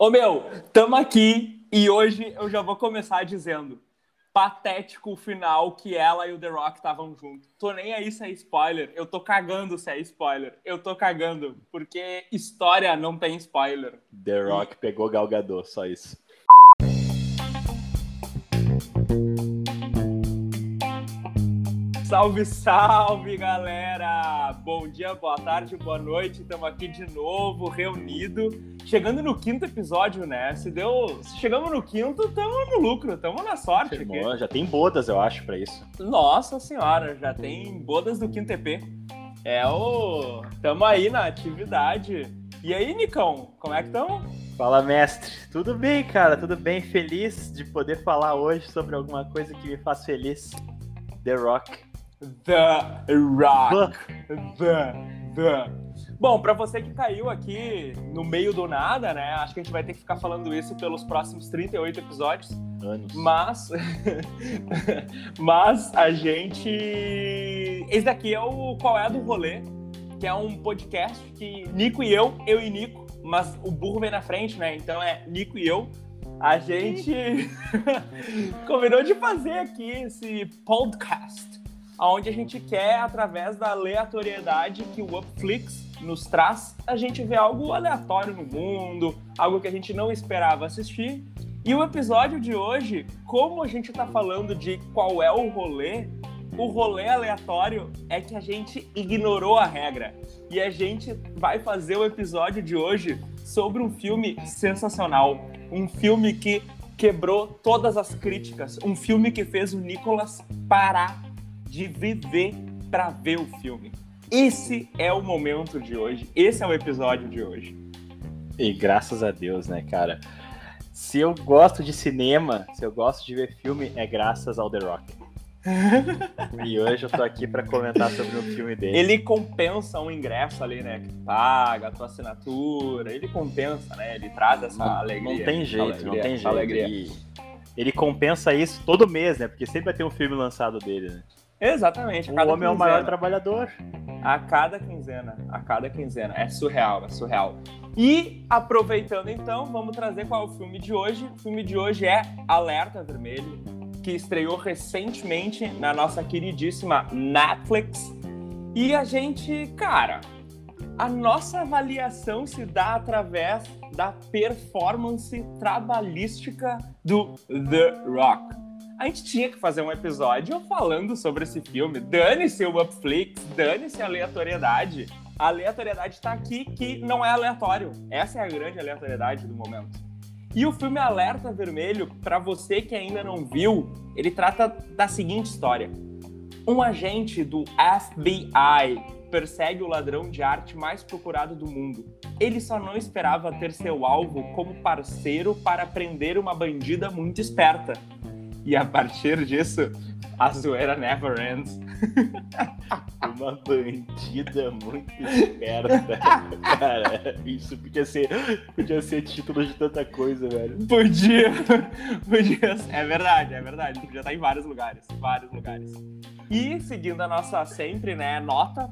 Ô meu, tamo aqui e hoje eu já vou começar dizendo patético o final que ela e o The Rock estavam juntos. Tô nem aí se é spoiler, eu tô cagando se é spoiler. Eu tô cagando, porque história não tem spoiler. The Rock pegou Gal Gadot, só isso. Salve, salve, galera! Bom dia, boa tarde, boa noite. Estamos aqui de novo, reunido. Chegando no quinto episódio, né? Se deu, se chegamos no quinto, estamos no lucro, estamos na sorte. Já tem bodas, eu acho, para isso. Nossa senhora, já tem bodas do quinto EP. É o, tamo aí na atividade. E aí, Nicão, como é que estamos? Fala, mestre. Tudo bem, cara? Tudo bem? Feliz de poder falar hoje sobre alguma coisa que me faz feliz. The Rock. The Rock. The, the. Bom, para você que caiu aqui no meio do nada, né? Acho que a gente vai ter que ficar falando isso pelos próximos 38 episódios. Anos. Mas. mas a gente. Esse daqui é o Qual é do Rolê, que é um podcast que Nico e eu, eu e Nico, mas o burro vem na frente, né? Então é Nico e eu. A gente combinou de fazer aqui esse podcast onde a gente quer, através da aleatoriedade que o Upflix nos traz, a gente vê algo aleatório no mundo, algo que a gente não esperava assistir. E o episódio de hoje, como a gente está falando de qual é o rolê, o rolê aleatório é que a gente ignorou a regra. E a gente vai fazer o episódio de hoje sobre um filme sensacional. Um filme que quebrou todas as críticas. Um filme que fez o Nicolas parar de viver para ver o filme. Esse é o momento de hoje, esse é o episódio de hoje. E graças a Deus, né, cara? Se eu gosto de cinema, se eu gosto de ver filme, é graças ao The Rock. e hoje eu tô aqui para comentar sobre o filme dele. Ele compensa um ingresso ali, né? Que paga a tua assinatura. Ele compensa, né? Ele traz essa não, alegria. Não tem jeito, alegria, não tem jeito. Alegria. E ele compensa isso todo mês, né? Porque sempre vai ter um filme lançado dele, né? Exatamente. O homem é o maior trabalhador. A cada quinzena, a cada quinzena. É surreal, é surreal. E aproveitando então, vamos trazer qual é o filme de hoje. O filme de hoje é Alerta Vermelho, que estreou recentemente na nossa queridíssima Netflix. E a gente, cara, a nossa avaliação se dá através da performance trabalhística do The Rock a gente tinha que fazer um episódio falando sobre esse filme. Dane-se o Upflix, dane-se a aleatoriedade. A aleatoriedade está aqui que não é aleatório. Essa é a grande aleatoriedade do momento. E o filme Alerta Vermelho, para você que ainda não viu, ele trata da seguinte história: um agente do FBI persegue o ladrão de arte mais procurado do mundo. Ele só não esperava ter seu alvo como parceiro para prender uma bandida muito esperta. E a partir disso, a zoeira never ends. Uma bandida muito esperta. Cara, isso podia ser, podia ser título de tanta coisa, velho. Podia, podia. É verdade, é verdade. Podia estar em vários lugares, vários lugares. E seguindo a nossa sempre, né, nota,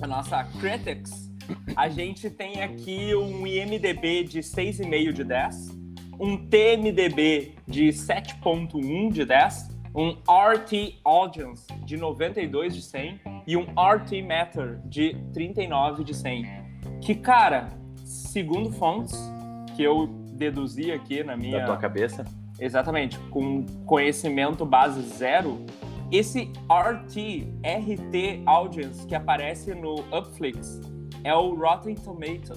a nossa Critics, a gente tem aqui um IMDB de 6,5 de 10 um TMDB de 7.1 de 10, um RT Audience de 92 de 100 e um RT Matter de 39 de 100. Que, cara, segundo fontes que eu deduzi aqui na minha... Da tua cabeça? Exatamente, com conhecimento base zero, esse RT, RT Audience que aparece no Upflix é o Rotten Tomato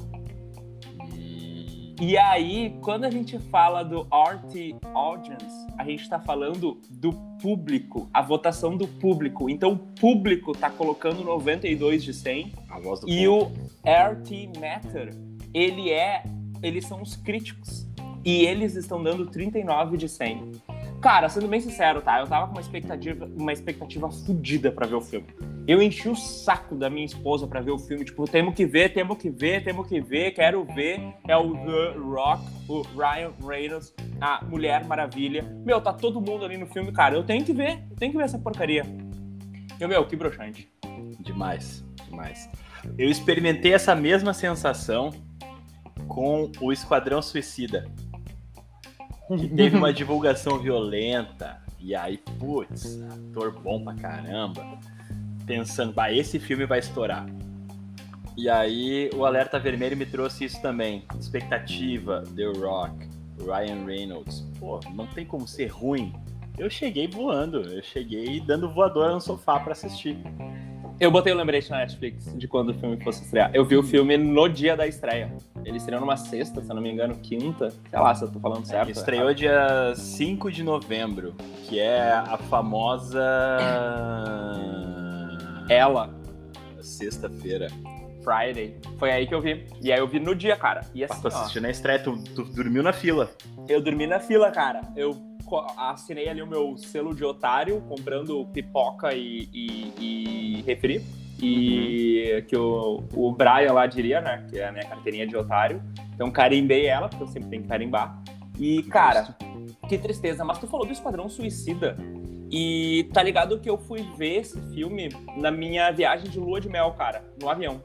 e aí, quando a gente fala do RT Audience, a gente está falando do público, a votação do público. Então, o público está colocando 92 de 100. A voz do e público. o RT Matter, ele é, eles são os críticos. E eles estão dando 39 de 100. Cara, sendo bem sincero, tá? Eu tava com uma expectativa, uma expectativa fodida pra ver o filme. Eu enchi o saco da minha esposa pra ver o filme. Tipo, temos que ver, temos que ver, temos que ver, quero ver. É o The Rock, o Ryan Reynolds, a Mulher Maravilha. Meu, tá todo mundo ali no filme, cara. Eu tenho que ver, eu tenho que ver essa porcaria. E, meu, que broxante. Demais, demais. Eu experimentei essa mesma sensação com o Esquadrão Suicida. Que teve uma divulgação violenta. E aí, putz, ator bom pra caramba. Pensando, bah, esse filme vai estourar. E aí, o Alerta Vermelho me trouxe isso também. Expectativa, The Rock, Ryan Reynolds. Pô, não tem como ser ruim. Eu cheguei voando, eu cheguei dando voadora no sofá para assistir. Eu botei o lembrete na Netflix de quando o filme fosse estrear. Eu vi o filme no dia da estreia. Ele estreou numa sexta, se eu não me engano, quinta. Sei lá se eu tô falando certo. Ele estreou dia 5 de novembro, que é a famosa. Ela. Sexta-feira. Friday. Foi aí que eu vi. E aí eu vi no dia, cara. E assim, tu assistiu na estreia, tu, tu dormiu na fila. Eu dormi na fila, cara. Eu assinei ali o meu selo de otário, comprando pipoca e, e, e refri. E uhum. que o, o Brian lá diria, né? Que é a minha carteirinha de otário. Então carimbei ela, porque eu sempre tenho que carimbar. E, cara, que tristeza. Mas tu falou do Esquadrão Suicida. E tá ligado que eu fui ver esse filme na minha viagem de lua de mel, cara, no avião.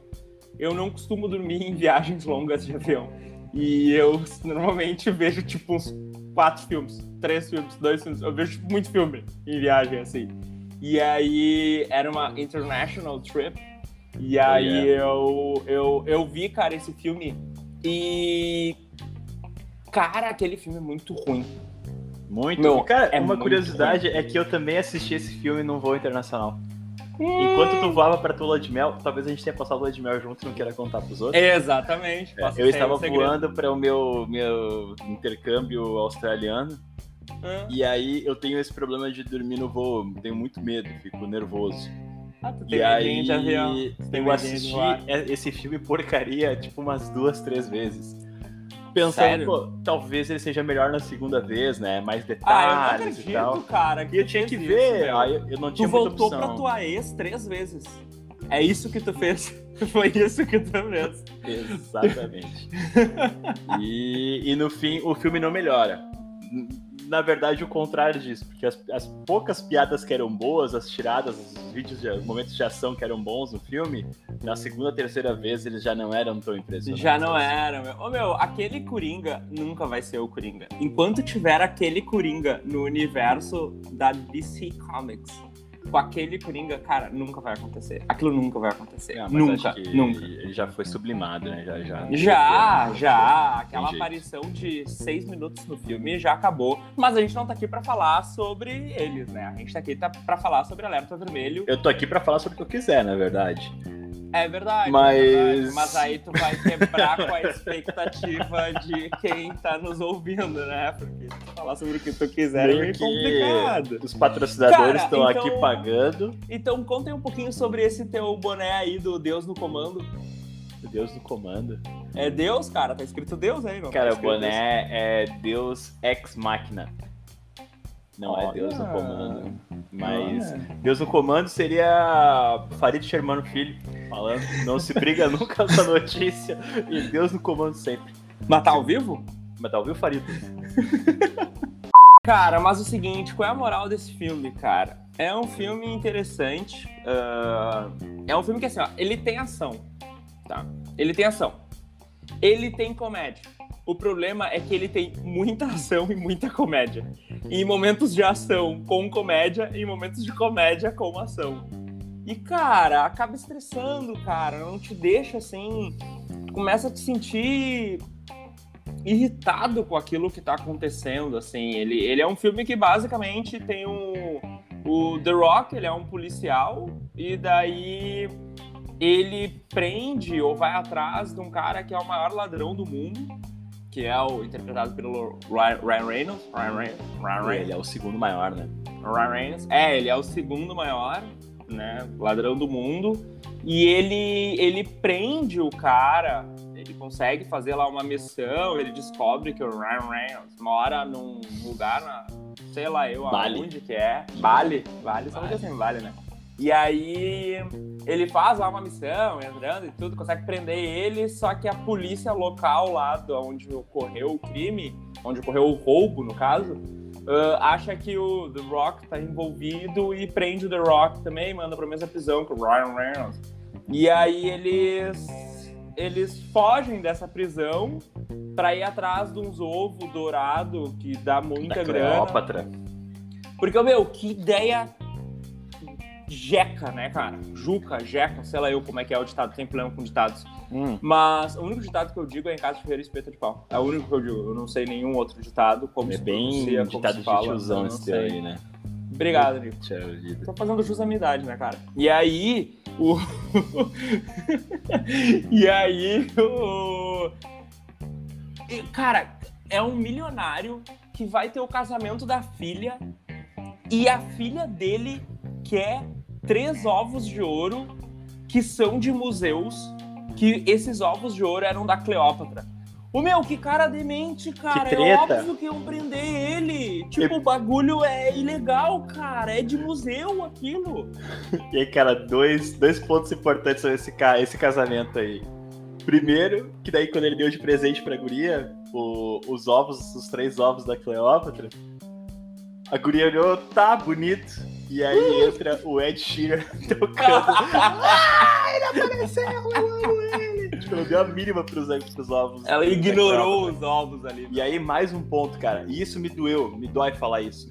Eu não costumo dormir em viagens longas de avião. E eu normalmente vejo, tipo, uns quatro filmes, três filmes, dois filmes. Eu vejo tipo, muito filme em viagem, assim. E aí era uma international trip. E oh, aí yeah. eu, eu, eu vi, cara, esse filme. E. Cara, aquele filme é muito ruim. Muito? Meu, cara, é uma curiosidade ruim. é que eu também assisti esse filme num voo internacional. Enquanto tu voava pra tua lua de mel, talvez a gente tenha passado lua de mel junto e não queira contar pros outros. Exatamente. É, eu estava voando para o meu, meu intercâmbio australiano. Hum. E aí eu tenho esse problema de dormir no voo. Tenho muito medo, fico nervoso. Ah, tu tem e aí de avião. eu assisti esse filme porcaria tipo umas duas, três vezes pensando, pô, talvez ele seja melhor na segunda vez, né? Mais detalhes ah, eu não acredito, e tal. cara. Que e eu tinha que ver, aí eu não tinha Tu voltou pra tua ex três vezes. É isso que tu fez. Foi isso que tu fez. Exatamente. e, e no fim, o filme não melhora na verdade, o contrário disso, porque as, as, poucas piadas que eram boas, as tiradas, os vídeos, de, os momentos de ação que eram bons no filme, na segunda, terceira vez eles já não eram tão impressionantes. Já não eram, meu. Ô, meu, aquele Coringa nunca vai ser o Coringa. Enquanto tiver aquele Coringa no universo da DC Comics, com aquele Coringa, cara, nunca vai acontecer. Aquilo nunca vai acontecer. Ah, nunca, nunca. Ele já foi sublimado, né? Já, já. Já, já. Aquela aparição de seis minutos no filme já acabou. Mas a gente não tá aqui pra falar sobre eles, né? A gente tá aqui tá pra falar sobre Alerta Vermelho. Eu tô aqui pra falar sobre o que eu quiser, na verdade. É verdade, mas... É verdade, mas aí tu vai quebrar com a expectativa de quem tá nos ouvindo, né? Porque falar sobre o que tu quiser Meio é meio complicado. Os patrocinadores estão então... aqui pagando. Então conta um pouquinho sobre esse teu boné aí do Deus no Comando. Deus no Comando? É Deus, cara, tá escrito Deus aí, não Cara, tá o boné Deus. é Deus Ex Machina. Não Olha. é Deus no Comando. Mas Olha. Deus no Comando seria Farid Shermano Filho falando. Não se briga nunca essa notícia. E Deus no comando sempre. Mas tá ao vivo? Mas tá ao vivo, Farid. Cara, mas o seguinte, qual é a moral desse filme, cara? É um filme interessante. Uh, é um filme que, assim, ó, ele tem ação, tá? Ele tem ação. Ele tem comédia. O problema é que ele tem muita ação e muita comédia. em momentos de ação com comédia e em momentos de comédia com ação. E, cara, acaba estressando, cara. Não te deixa assim. Começa a te sentir irritado com aquilo que tá acontecendo, assim. Ele, ele é um filme que basicamente tem um. O The Rock, ele é um policial, e daí ele prende ou vai atrás de um cara que é o maior ladrão do mundo que é o interpretado pelo Ryan Reynolds. Ryan Reynolds. Ryan Reynolds. Ele é o segundo maior, né? Ryan Reynolds. É, ele é o segundo maior, né? Ladrão do mundo. E ele, ele prende o cara, ele consegue fazer lá uma missão, ele descobre que o Ryan Reynolds mora num lugar, na, sei lá eu vale. aonde que é. Vale. Vale, só que assim, vale, né? E aí ele faz lá uma missão, entrando e tudo, consegue prender ele, só que a polícia local lá de onde ocorreu o crime, onde ocorreu o roubo, no caso, uh, acha que o The Rock tá envolvido e prende o The Rock também, manda pra mesma prisão que o Ryan Reynolds. E aí eles eles fogem dessa prisão pra ir atrás de uns ovos dourados que dá muita Da grana. Cleópatra. Porque, meu, que ideia jeca, né, cara? Juca, jeca, sei lá eu como é que é o ditado, tem problema com ditados. Hum. Mas o único ditado que eu digo é em casa de ferreiro espeta de pau. É o único que eu digo. Eu não sei nenhum outro ditado, como É se bem pronuncia, como ditado se de fala, tiozão eu não esse aí, né? Obrigado, Nico. Tô fazendo jus à minha idade, né, cara? E aí, o. e aí, o. E, Cara, é um milionário que vai ter o casamento da filha e a filha dele quer três ovos de ouro que são de museus, que esses ovos de ouro eram da Cleópatra. O meu, que cara demente, cara. É óbvio que iam prender ele. Tipo, o bagulho é ilegal, cara. É de museu aquilo. E aí, cara, dois, dois pontos importantes sobre esse, esse casamento aí. Primeiro, que daí quando ele deu de presente pra guria, o- os ovos, os três ovos da Cleópatra, a guria olhou, tá bonito. E aí entra o Ed Sheeran tocando. ah, ele apareceu, eu amo ele. Tipo, não deu a mínima pros, pros ovos. Ela ignorou os ovos ali. E aí, mais um ponto, cara. E isso me doeu, me dói falar isso.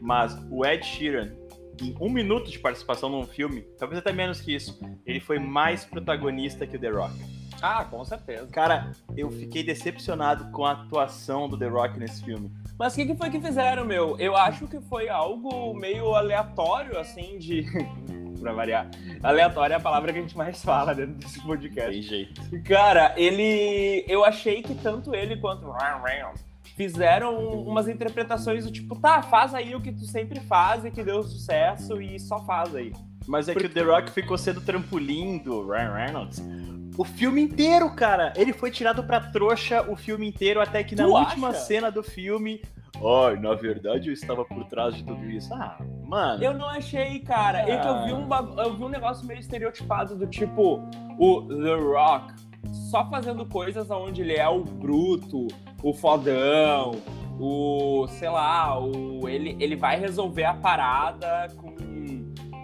Mas o Ed Sheeran, em um minuto de participação num filme, talvez até menos que isso, ele foi mais protagonista que o The Rock. Ah, com certeza. Cara, eu fiquei decepcionado com a atuação do The Rock nesse filme. Mas o que, que foi que fizeram, meu? Eu acho que foi algo meio aleatório, assim, de. pra variar. Aleatório é a palavra que a gente mais fala dentro desse podcast. Tem jeito. Cara, ele. Eu achei que tanto ele quanto o Ryan Reynolds fizeram umas interpretações do tipo, tá, faz aí o que tu sempre faz e que deu sucesso e só faz aí. Mas é que o The Rock ficou sendo trampolim do Ryan Reynolds. O filme inteiro, cara. Ele foi tirado pra trouxa o filme inteiro, até que na Tu última acha? cena do filme. Ai, na verdade eu estava por trás de tudo isso. Ah, mano. Eu não achei, cara. É que eu vi, um bagu- eu vi um negócio meio estereotipado do tipo o The Rock só fazendo coisas onde ele é o bruto, o fodão, o, sei lá, o ele, ele vai resolver a parada com,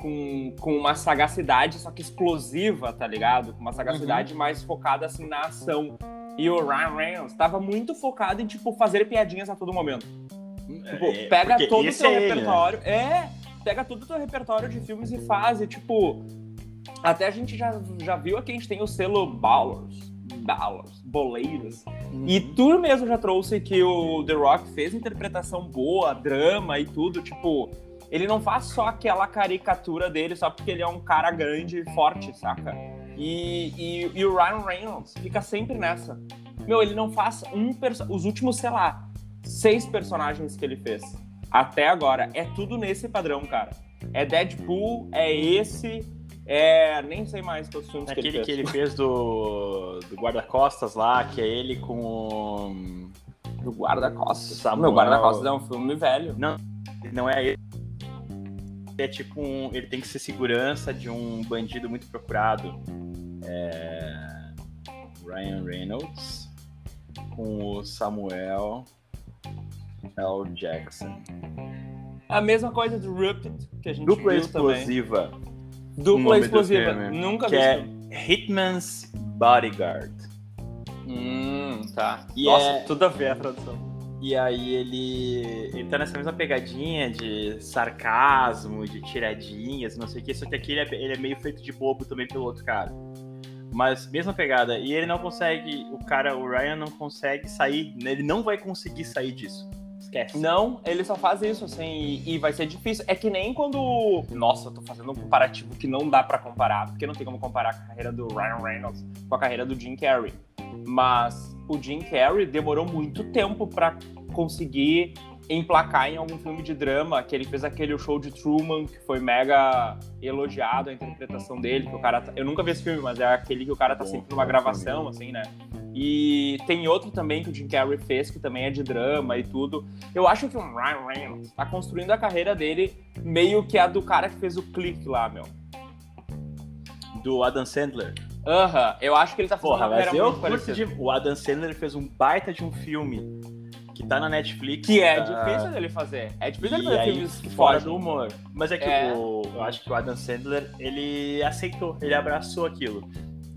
com, com uma sagacidade só que explosiva, tá ligado? Com uma sagacidade mais focada assim na ação. E o Ryan Reynolds tava muito focado em tipo fazer piadinhas a todo momento. Tipo, É, pega todo o teu é ele, né? repertório. É, pega todo o teu repertório de filmes e faz. E, tipo, até a gente já, já viu aqui, a gente tem o selo Ballers. Ballers, boleiros. Uhum. E tu mesmo já trouxe que o The Rock fez interpretação boa, drama e tudo. Tipo, ele não faz só aquela caricatura dele só porque ele é um cara grande e forte, saca? E, e, e o Ryan Reynolds fica sempre nessa. Meu, ele não faz um Os últimos, sei lá, seis personagens que ele fez até agora. É tudo nesse padrão, cara. É Deadpool, é esse, é. Nem sei mais quantos filmes que ele Aquele fez. que ele fez do, do guarda-costas lá, que é ele com. Do Guarda-Costas. Meu, Guarda-Costas é um filme velho. Não é ele. É tipo um. Ele tem que ser segurança de um bandido muito procurado. É... Ryan Reynolds com o Samuel L. Jackson. A mesma coisa do Rupert, que a gente Dupla viu também. explosiva. Dupla nome do explosiva. Nunca que vi é. Hitman's Bodyguard. Hum, tá. E Nossa, é- tudo a ver a tradução. E aí ele, tá nessa mesma pegadinha de sarcasmo, de tiradinhas, não sei o que, só que aqui ele é, ele é meio feito de bobo também pelo outro cara. Mas mesma pegada, e ele não consegue, o cara, o Ryan não consegue sair, ele não vai conseguir sair disso. Esquece. Não, ele só faz isso, assim, e, e vai ser difícil. É que nem quando. Nossa, eu tô fazendo um comparativo que não dá pra comparar, porque não tem como comparar a carreira do Ryan Reynolds com a carreira do Jim Carrey. Mas o Jim Carrey demorou muito tempo pra conseguir emplacar em algum filme de drama, que ele fez aquele show de Truman, que foi mega elogiado a interpretação dele, que o cara. tá- Eu nunca vi esse filme, mas é aquele que o cara tá sempre numa gravação, assim, né? E tem outro também que o Jim Carrey fez, que também é de drama e tudo. Eu acho que o Ryan Reynolds tá construindo a carreira dele meio que a do cara que fez o clique lá, meu. Do Adam Sandler. Aham, eu acho que ele tá fazendo Porra, uma carreira muito parecida. de... O Adam Sandler fez um baita de um filme que tá na Netflix. Que é tá- difícil dele fazer. É difícil ele E fazer filmes que fora do humor. Mas é que É. o- eu acho que o Adam Sandler, ele aceitou, ele abraçou aquilo.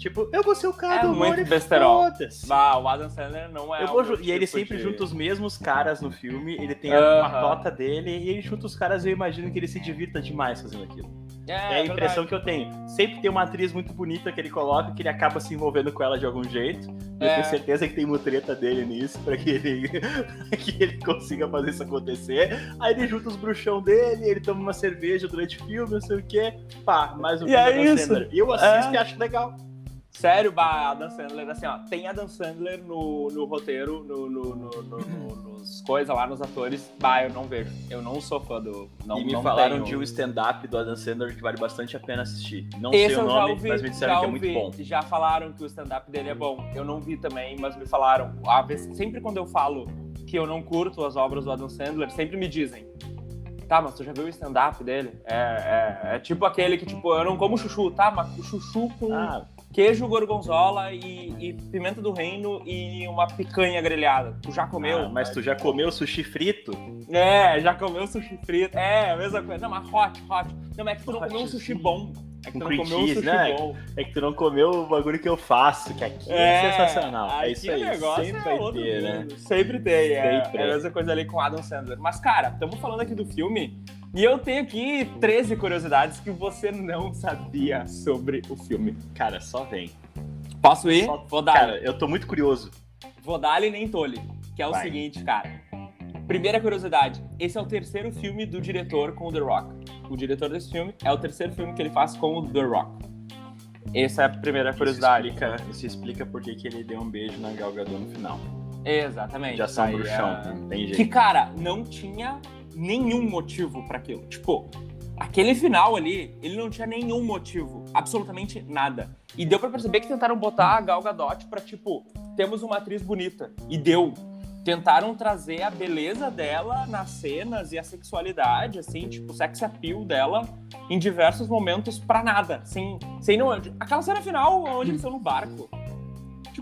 Tipo, eu vou ser o cara É do muito besterol. Bah, o Adam Sandler não é. Eu vou e ele tipo sempre de- junta os mesmos caras no filme, ele tem a uma cota dele e ele junta os caras e eu imagino que ele se divirta demais fazendo aquilo. É, É, a impressão verdade. que eu tenho. Sempre tem uma atriz muito bonita que ele coloca, que ele acaba se envolvendo com ela de algum jeito. Eu É. tenho certeza que tem uma treta dele nisso pra que ele, pra que ele consiga fazer isso acontecer. Aí ele junta os bruxão dele, ele toma uma cerveja durante o filme, não sei o quê. Pá, mais um E filme é isso. Sandler. Eu assisto É. e acho legal. Sério, bah, Adam Sandler, assim, ó, tem Adam Sandler no, no roteiro, no, no, no- no- no- nos coisas lá, nos atores, bah, eu não vejo. Eu não sou fã do. Não, e me não falaram tenho. de um stand-up do Adam Sandler que vale bastante a pena assistir. Não Esse sei o nome, ouvi, mas me disseram que é muito bom. Já falaram que o stand-up dele é bom. Eu não vi também, mas me falaram. A vez, sempre quando eu falo que eu não curto as obras do Adam Sandler, sempre me dizem. Tá, mas tu já viu o stand-up dele? É, é, é tipo aquele que, tipo, eu não como chuchu, tá? Mas o chuchu com Ah, queijo gorgonzola e, e pimenta do reino e uma picanha grelhada. Tu já comeu? ah, mas tu já comeu sushi frito? É, já comeu sushi frito. É, a mesma coisa. Não, mas hot, hot. Não, mas é que tu não comeu um sushi bom. É que não cream um cheese, sushi né? bom. É que tu não comeu o bagulho que eu faço, que aqui é, sensacional. É isso aí. Sempre é outro ter, né? Sempre tem, é. Sempre. É a mesma coisa ali com Adam Sandler. Mas, cara, estamos falando aqui do filme e eu tenho aqui 13 curiosidades que você não sabia sobre o filme. Cara, só vem. Posso ir? Só- Vou dar. Cara, eu tô muito curioso. Vou dar-lhe nem tole. Que é o Vai. seguinte, cara. Primeira curiosidade. Esse é o terceiro filme do diretor com o The Rock. O diretor desse filme é o terceiro filme que ele faz com o The Rock. Essa é a primeira curiosidade. Isso explica, isso explica por que ele deu um beijo na Gal Gadot no final. Exatamente. Ação Aí, bruxão, é- não tem jeito. Que, cara, não tinha nenhum motivo pra aquilo. Tipo, aquele final ali, ele não tinha nenhum motivo. Absolutamente nada. E deu pra perceber que tentaram botar a Gal Gadot pra, tipo, temos uma atriz bonita. E deu. Tentaram trazer a beleza dela nas cenas e a sexualidade, assim, tipo, o sex appeal dela em diversos momentos pra nada. Sem, sem não. Aquela cena final onde eles estão no barco.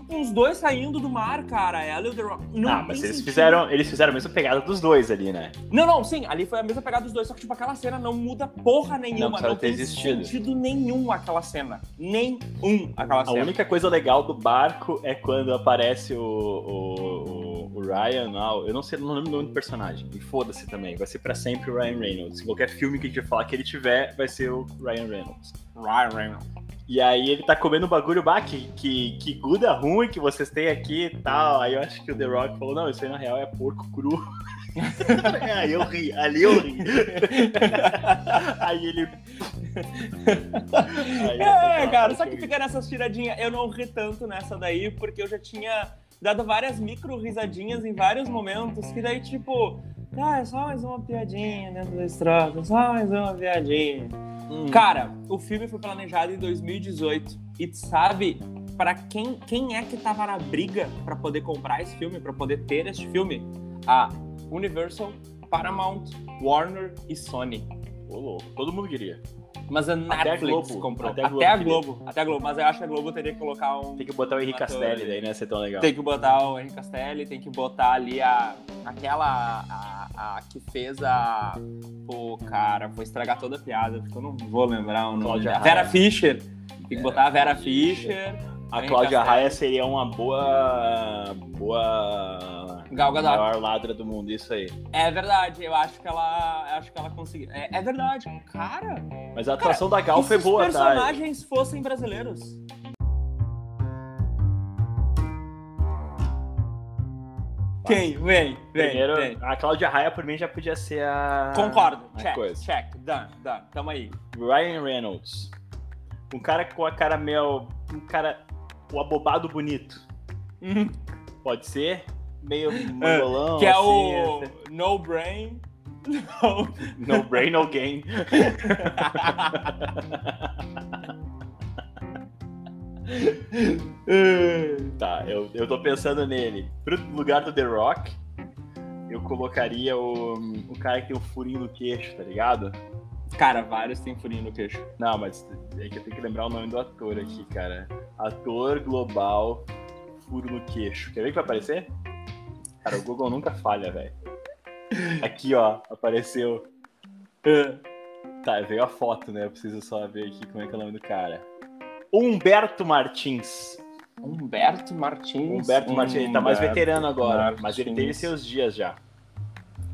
Tipo, os dois saindo do mar, cara. Ela e o The Rock. Não ah, mas eles sentido. fizeram, eles fizeram a mesma pegada dos dois ali, né? Não, não, sim, ali foi a mesma pegada dos dois, só que, tipo, aquela cena não muda porra nenhuma, não, ter tem existido. sentido nenhum aquela cena. Nenhum aquela A cena. única coisa legal do barco é quando aparece o, o, o- o Ryan lá. Eu não sei, não lembro o nome do personagem. E foda-se também. Vai ser pra sempre o Ryan Reynolds. Em qualquer filme que a gente falar que ele tiver, vai ser o Ryan Reynolds. Ryan Reynolds. E aí ele tá comendo um bagulho bah, que, que, que guda ruim que vocês têm aqui e tal. Aí eu acho que o The Rock falou, não, isso aí na real é porco cru. aí eu ri, ali eu ri. aí ele. Aí É, essa cara, só que fica nessas tiradinhas. Eu não ri tanto nessa daí, porque eu já tinha dado várias micro risadinhas em vários momentos, que daí, tipo, ah, é só mais uma piadinha dentro da estrofe, só mais uma piadinha. Hum. Cara, o filme foi planejado em 2018 e sabe para quem quem é que tava na briga pra poder comprar esse filme, pra poder ter este filme? A Universal, Paramount, Warner e Sony. Ô, louco, todo mundo queria. Mas a Até a Netflix Globo, comprou. até Até a a, Globo queria. Globo, até a Globo. Mas eu acho que a Globo teria que colocar um. Tem que botar o Henrique um Castelli daí, né? Ser tão legal. Tem que botar o Henrique Castelli, tem que botar ali a. Aquela. A, a que fez a. Pô, cara, vou estragar toda a piada, porque eu não vou lembrar o nome. Vera Fischer. Tem que Vera botar a Vera Fischer. A Cláudia. Raia seria uma boa. Gal Gadot. maior ladra do mundo, isso aí. É verdade, eu acho que ela. Acho que ela conseguiu. É, é verdade, cara. Mas a atuação da Gal foi se boa, os tá? personagens fossem brasileiros? Quem? Vem, vem, Primeiro, vem. a Cláudia Raia por mim já podia ser a. Concordo. a Check, coisa. check. Done, done. Tamo aí. Ryan Reynolds. Um cara com a cara meio. Um cara. O abobado bonito. Pode ser? Meio mangolão. que é assim, o assim. No Brain. No. No brain, no gain. Tá, eu, eu tô pensando nele. Pro lugar do The Rock, eu colocaria o, o cara que tem um furinho no queixo, tá ligado? Cara, vários tem furinho no queixo. Não, mas é que eu tenho que lembrar o nome do ator aqui, cara. Ator global, furo no queixo. Quer ver que vai aparecer? Cara, o Google nunca falha, velho. Aqui, ó, apareceu. Tá, veio a foto, né? Eu preciso só ver aqui como é que é o nome do cara. Humberto Martins. Humberto Martins. Humberto Martins, ele tá mais Humberto veterano agora, mas ele teve Martins. seus dias já.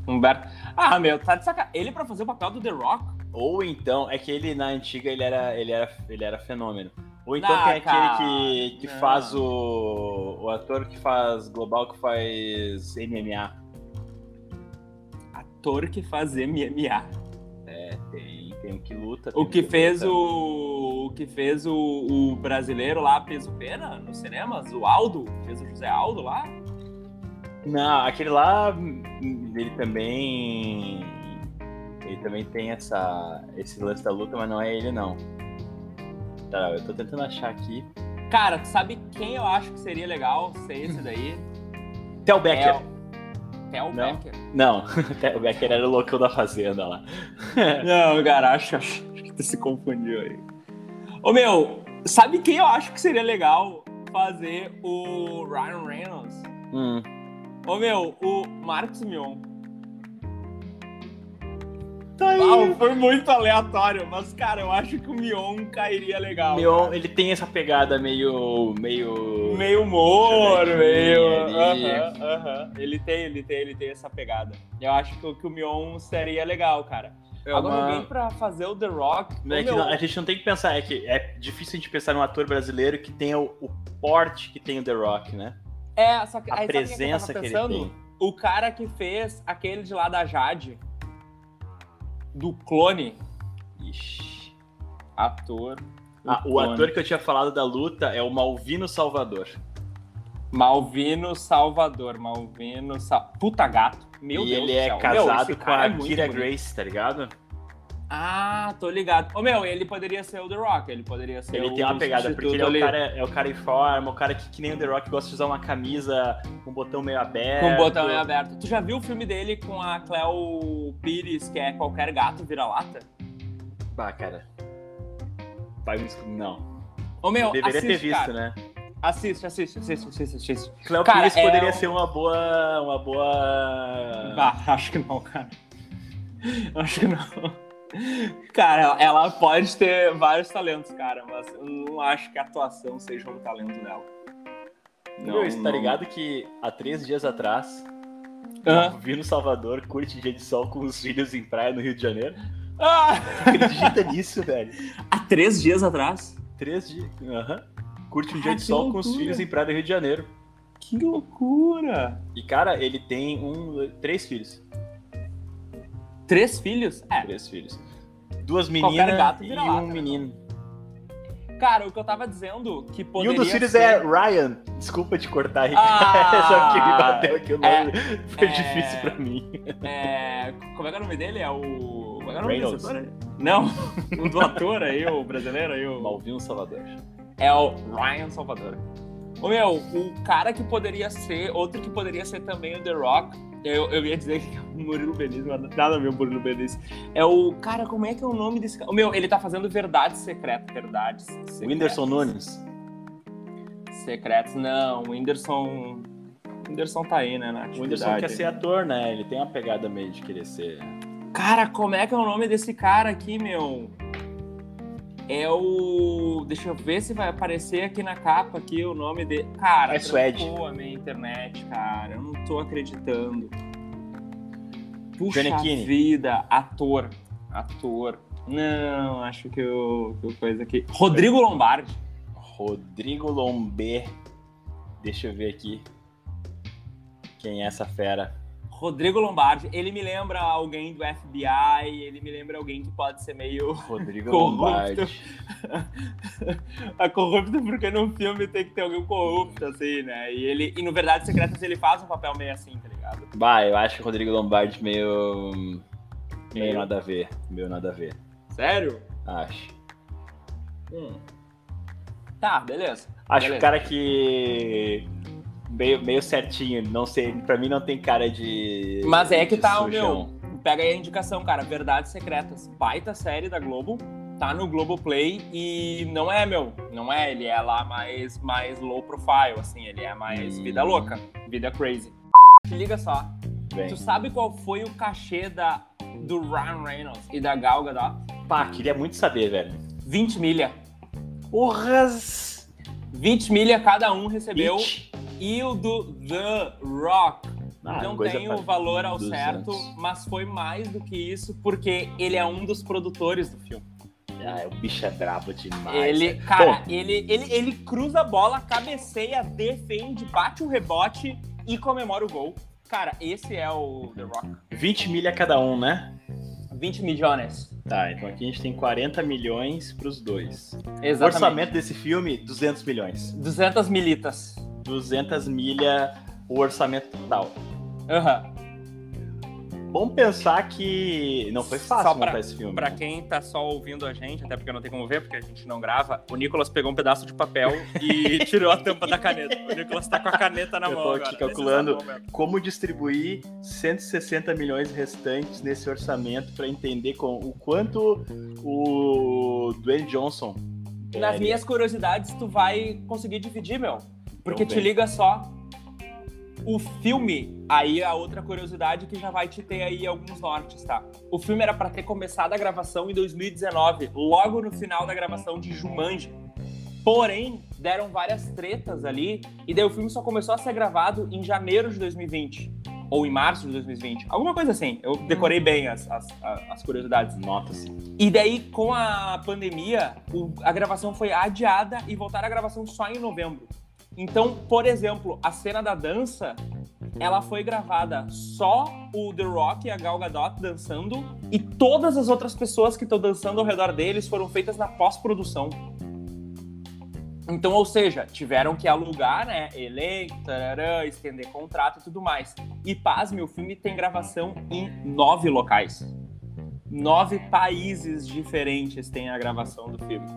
Humberto. Ah, meu, tá de sacanagem. Ele pra fazer o papel do The Rock? Ou então, é que ele na antiga ele era, ele era, ele era fenômeno. Ou então Ah, tem aquele cara, que, que não. faz o. O ator que faz global que faz MMA. Ator que faz MMA. É, tem, tem um que luta. tem O um que fez luta. o. O que fez o, o brasileiro lá, peso pena, nos cinemas, o Aldo, fez o José Aldo lá. Não, aquele lá, ele também. Ele também tem essa, esse lance da luta, mas não é ele não. Tá, eu tô tentando achar aqui. Cara, tu sabe quem eu acho que seria legal ser esse daí? Tel Becker. É o Tel Não. Becker. Não, Tel Becker era o loucão da fazenda lá. Não, cara, acho, acho que tu se confundiu aí. Ô meu, sabe quem eu acho que seria legal fazer o Ryan Reynolds? Hum. Ô meu, o Marcos Mion. Tá aí. Ah, foi muito aleatório, mas cara, eu acho que o Mion cairia legal. Mion, cara. ele tem essa pegada meio. meio. Meio humor, meio. Aham, aham. Ele tem, ele tem, ele tem essa pegada. Eu acho que, o- que o Mion seria legal, cara. É Agora, uma- alguém pra fazer o The Rock. Não é que não- a gente não tem que pensar, é que é difícil a gente pensar num ator brasileiro que tenha o, o porte que tem o The Rock, né? É, só que A que presença tava que ele pensando? tem. O cara que fez aquele de lá da Jade, do clone, Ixi. ator. Ah, o clone. ator que eu tinha falado da luta é o Malvino Salvador. Malvino Salvador, Malvino Sal... Puta gato. Meu e Deus ele do é céu. Meu, casado esse com a é Kira bonito. Grace, tá ligado? Ah, tô ligado. Ô, meu, ele poderia ser o The Rock, ele poderia ser Ele o tem uma pegada, porque ele é o, cara, é o cara em forma, o cara que, que nem o The Rock gosta de usar uma camisa com um botão meio aberto. Com o botão em aberto. Tu já viu o filme dele com a Cleo Pires, que é Qualquer Gato Vira-Lata? Bah, cara. Vai me Não. Ô, meu, Deveria assiste, ter visto, cara. né? Assiste, assiste, assiste, assiste, assiste. Cleo Cara, Pires é poderia um- ser uma boa. Uma boa. Bah, acho que não, cara. Acho que não. Cara, ela pode ter vários talentos, cara, mas eu não acho que a atuação seja um talento dela. Meu, você tá ligado que há três dias atrás, Hã? vi no Salvador, curte dia de sol com os filhos em praia no Rio de Janeiro. Ah! Acredita nisso, velho? Há três dias atrás? Três dias. Aham. Curte um Ah, dia de sol com os loucura. filhos em praia no Rio de Janeiro. Que loucura! E, cara, ele tem um. Três filhos. Três filhos? É. Três filhos. Duas meninas e lata, um né? menino. Cara, o que eu tava dizendo que E poderia um dos filhos ser... é Ryan. Desculpa te cortar, Ricardo. Ah, Só que me bateu aqui o nome. é, Foi é. difícil pra mim. É... Como é que é o nome dele? É o... Como é que é o nome Reynolds. desse ator? Não, o do ator aí, o brasileiro aí, o... Malvino Salvador. É o Ryan Salvador. Ô meu, o cara que poderia ser, outro que poderia ser também o The Rock, eu, eu ia dizer que é o Murilo Benício, mas nada a ver o Murilo Benício. É o. Cara, como é que é o nome desse cara? Meu, ele tá fazendo Verdades Secretas. Verdades Secretas. O Whindersson Nunes. Secretas, não. O Whindersson. O Whindersson tá aí, né? Na O Whindersson quer ser ator, né? Ele tem uma pegada meio de querer ser. Cara, como é que é o nome desse cara aqui, meu? É o. Deixa eu ver se vai aparecer aqui na capa aqui o nome dele. Cara, É Suede. trancou a minha internet, cara. Eu não tô acreditando. Puxa vida, ator. Ator. Não, acho que o que o coisa aqui. Rodrigo Lombardi. Rodrigo Lomber. Deixa eu ver aqui. Quem é essa fera? Rodrigo Lombardi, ele me lembra alguém do FBI, ele me lembra alguém que pode ser meio Rodrigo Corrupto. Lombardi. a corrupta porque no filme tem que ter alguém corrupto, assim, né? E ele, e no Verdade Secretas ele faz um papel meio assim, tá ligado? Bah, eu acho o Rodrigo Lombardi meio. meio Meio? nada a ver. Meio nada a ver. Sério? Acho. Hum. Tá, beleza. Acho Beleza. o cara que. Meio, meio certinho, não sei, pra mim não tem cara de. Mas é que tá, o meu. Pega aí a indicação, cara. Verdades Secretas. Baita série da Globo. Tá no Globoplay e não é, meu. Não é. Ele é lá mais, mais low profile, assim. Ele é mais Hum. vida louca. Vida crazy. Te liga só. Bem. Tu sabe qual foi o cachê da, do Ryan Reynolds e da Gal Gadot? Pá, queria muito saber, velho. 20 milha. Porras! 20 milha cada um recebeu. It. E o do The Rock. Ah, não tem pra o valor ao 200. certo, mas foi mais do que isso, porque ele é um dos produtores do filme. Ah, o bicho é brabo demais. ele, né? cara, Bom, ele, ele, ele cruza a bola, cabeceia, defende, bate o rebote e comemora o gol. Cara, esse é o The Rock. 20 milha cada um, né? 20 milhões. Tá, então aqui a gente tem 40 milhões pros dois. O Exatamente. orçamento desse filme, 200 milhões. 200 militas. 200 milha o orçamento total. Aham. Vamos pensar que não foi fácil Só montar pra- esse filme. Pra né? quem tá só ouvindo a gente, até porque não tem como ver, porque a gente não grava, o Nicolas pegou um pedaço de papel e tirou a tampa da caneta. O Nicolas tá com a caneta na Eu mão tô agora, aqui nesse calculando. Como distribuir 160 milhões restantes nesse orçamento para entender com o quanto o Dwayne Johnson. Nas ganharia. minhas curiosidades, tu vai conseguir dividir, meu. Porque te liga só. O filme, aí a outra curiosidade que já vai te ter aí alguns nortes, tá? O filme era pra ter começado a gravação em 2019, logo no final da gravação de Jumanji. Porém, deram várias tretas ali, e daí o filme só começou a ser gravado em janeiro de 2020. Ou em março de 2020. Alguma coisa assim. Eu decorei bem as, as, as curiosidades. Nota-se. E daí, com a pandemia, o- a gravação foi adiada e voltaram a gravação só em novembro. Então, por exemplo, a cena da dança, ela foi gravada só o The Rock e a Gal Gadot dançando e todas as outras pessoas que estão dançando ao redor deles foram feitas na pós-produção. Então, ou seja, tiveram que alugar, né, elenco, estender contrato e tudo mais. E pasme, o filme tem gravação em nove locais nove países diferentes tem a gravação do filme.